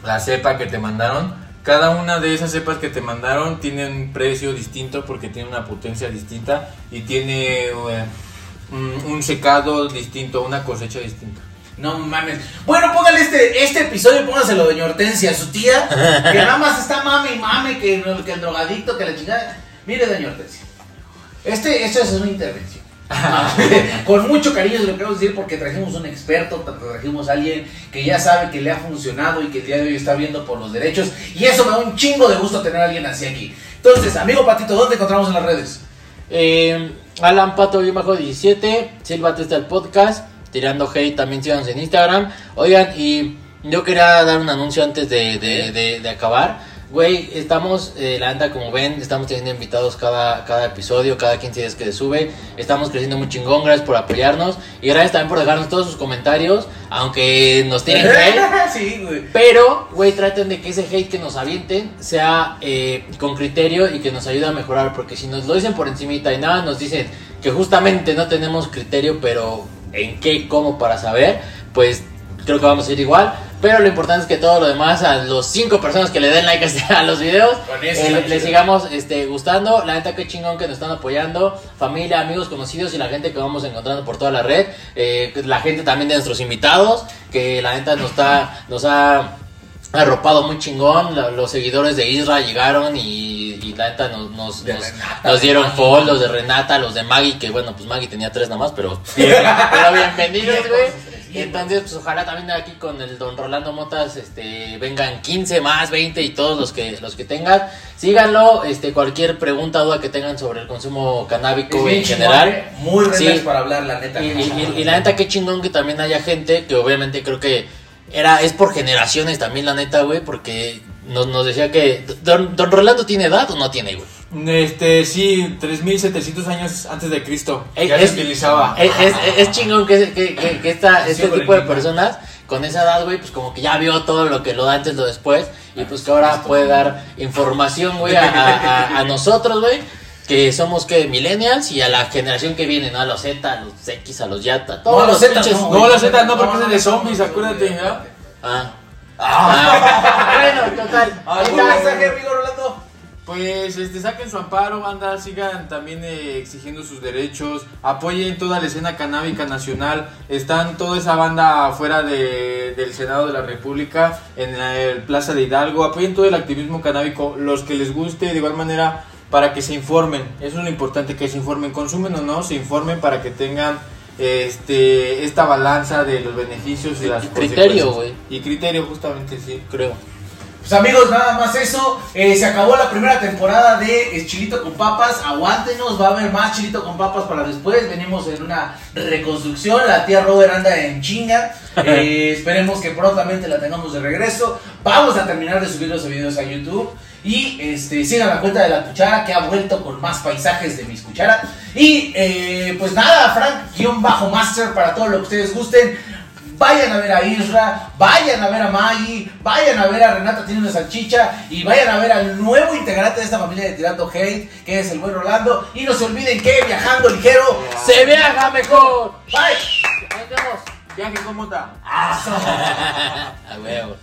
la cepa que te mandaron. Cada una de esas cepas que te mandaron tiene un precio distinto porque tiene una potencia distinta y tiene eh, un, un secado distinto, una cosecha distinta. No mames. Bueno, póngale este, este episodio, póngaselo doña Hortensia, su tía, que nada más está mame y mame, que, que el drogadicto, que la chingada. Mire, doña Hortensia. Este, esto es una intervención. *laughs* Con mucho cariño se lo queremos decir porque trajimos un experto, tra- trajimos a alguien que ya sabe que le ha funcionado y que el día de hoy está viendo por los derechos. Y eso me da un chingo de gusto tener a alguien así aquí. Entonces, amigo Patito, ¿dónde encontramos en las redes? Eh, Alan Pato bajo 17, Silva Testa el podcast, tirando hate también síganos en Instagram. Oigan, y yo quería dar un anuncio antes de, de, de- de acabar. Güey, estamos, eh, la neta, como ven, estamos teniendo invitados cada, cada episodio, cada 15 días que se sube. Estamos creciendo muy chingón, gracias por apoyarnos. Y gracias también por dejarnos todos sus comentarios, aunque nos tienen *laughs* hate. sí, güey. Pero, güey, traten de que ese hate que nos avienten sea eh, con criterio y que nos ayude a mejorar. Porque si nos lo dicen por encimita y nada, nos dicen que justamente no tenemos criterio, pero en qué, cómo para saber, pues creo que vamos a ir igual. Pero lo importante es que todo lo demás, a los cinco personas que le den like a los videos, eh, está le chido. sigamos este, gustando. La neta, qué chingón que nos están apoyando. Familia, amigos, conocidos y la gente que vamos encontrando por toda la red. Eh, la gente también de nuestros invitados, que la neta nos, está, nos ha arropado muy chingón. Los seguidores de Isra llegaron y, y la neta nos, nos, nos- dieron follow, los de Renata, los de Maggie, que bueno, pues Maggie tenía tres nada más, pero, *laughs* pero bienvenidos, güey. Y entonces, pues ojalá también aquí con el don Rolando Motas, este, vengan 15 más, 20 y todos los que, los que tengan. Síganlo, este, cualquier pregunta, duda que tengan sobre el consumo canábico en general. ¿eh? Muy Sí. para hablar, la neta. Y, y- y- y la neta, qué chingón que también haya gente que obviamente creo que era es por generaciones también, la neta, güey, porque nos, nos decía que. Don, don Rolando tiene edad o no tiene, güey? Este, sí, 3700 años antes de Cristo. Ya es- se utilizaba. Es, es, es chingón que, que, que, que esta, este Sí, tipo de personas con esa edad, güey, pues como que ya vio todo lo que lo da antes, lo después, y pues que ahora puede dar información, güey, a, a- a nosotros, güey, que somos que millennials y a la generación que viene, ¿no? A los Z, a los X, a los Yata, No, todos a los los Zetas pinches- no, No, la Z no, porque No, es no, de no, zombies, no, acuérdate, no, ¿ya? Ah. Ah. *laughs* bueno, total. ¿Algún Ahí está. mensaje, amigo Rolando? Pues este, saquen su amparo, banda, sigan también eh, exigiendo sus derechos, apoyen toda la escena canábica nacional, están toda esa banda afuera de- del Senado de la República, en el Plaza de Hidalgo, apoyen todo el activismo canábico, los que les guste, de igual manera, para que se informen, eso es lo importante, que se informen, consumen o no, se informen para que tengan este esta balanza de los beneficios y las Y criterio, güey. Y criterio, justamente, sí. Creo. Pues amigos, nada más eso. Eh, se acabó la primera temporada de eh, Chilito con Papas. Aguántenos, va a haber más Chilito con Papas para después. Venimos en una reconstrucción. La tía Robert anda en chinga. *laughs* Eh, esperemos que prontamente la tengamos de regreso. Vamos a terminar de subir los videos a YouTube. Y este, sigan la cuenta de la cuchara que ha vuelto con más paisajes de mis cucharas. Y eh, pues nada, Frank-Master para todo lo que ustedes gusten. Vayan a ver a Isra, vayan a ver a Maggie, vayan a ver a Renata Tiene una salchicha y vayan a ver al nuevo integrante de esta familia de Tirando Hate, que es el buen Rolando. Y no se olviden que viajando ligero ¡Se viaja mejor! Bye. Nos vemos. Viaje con mota. *laughs* A huevo.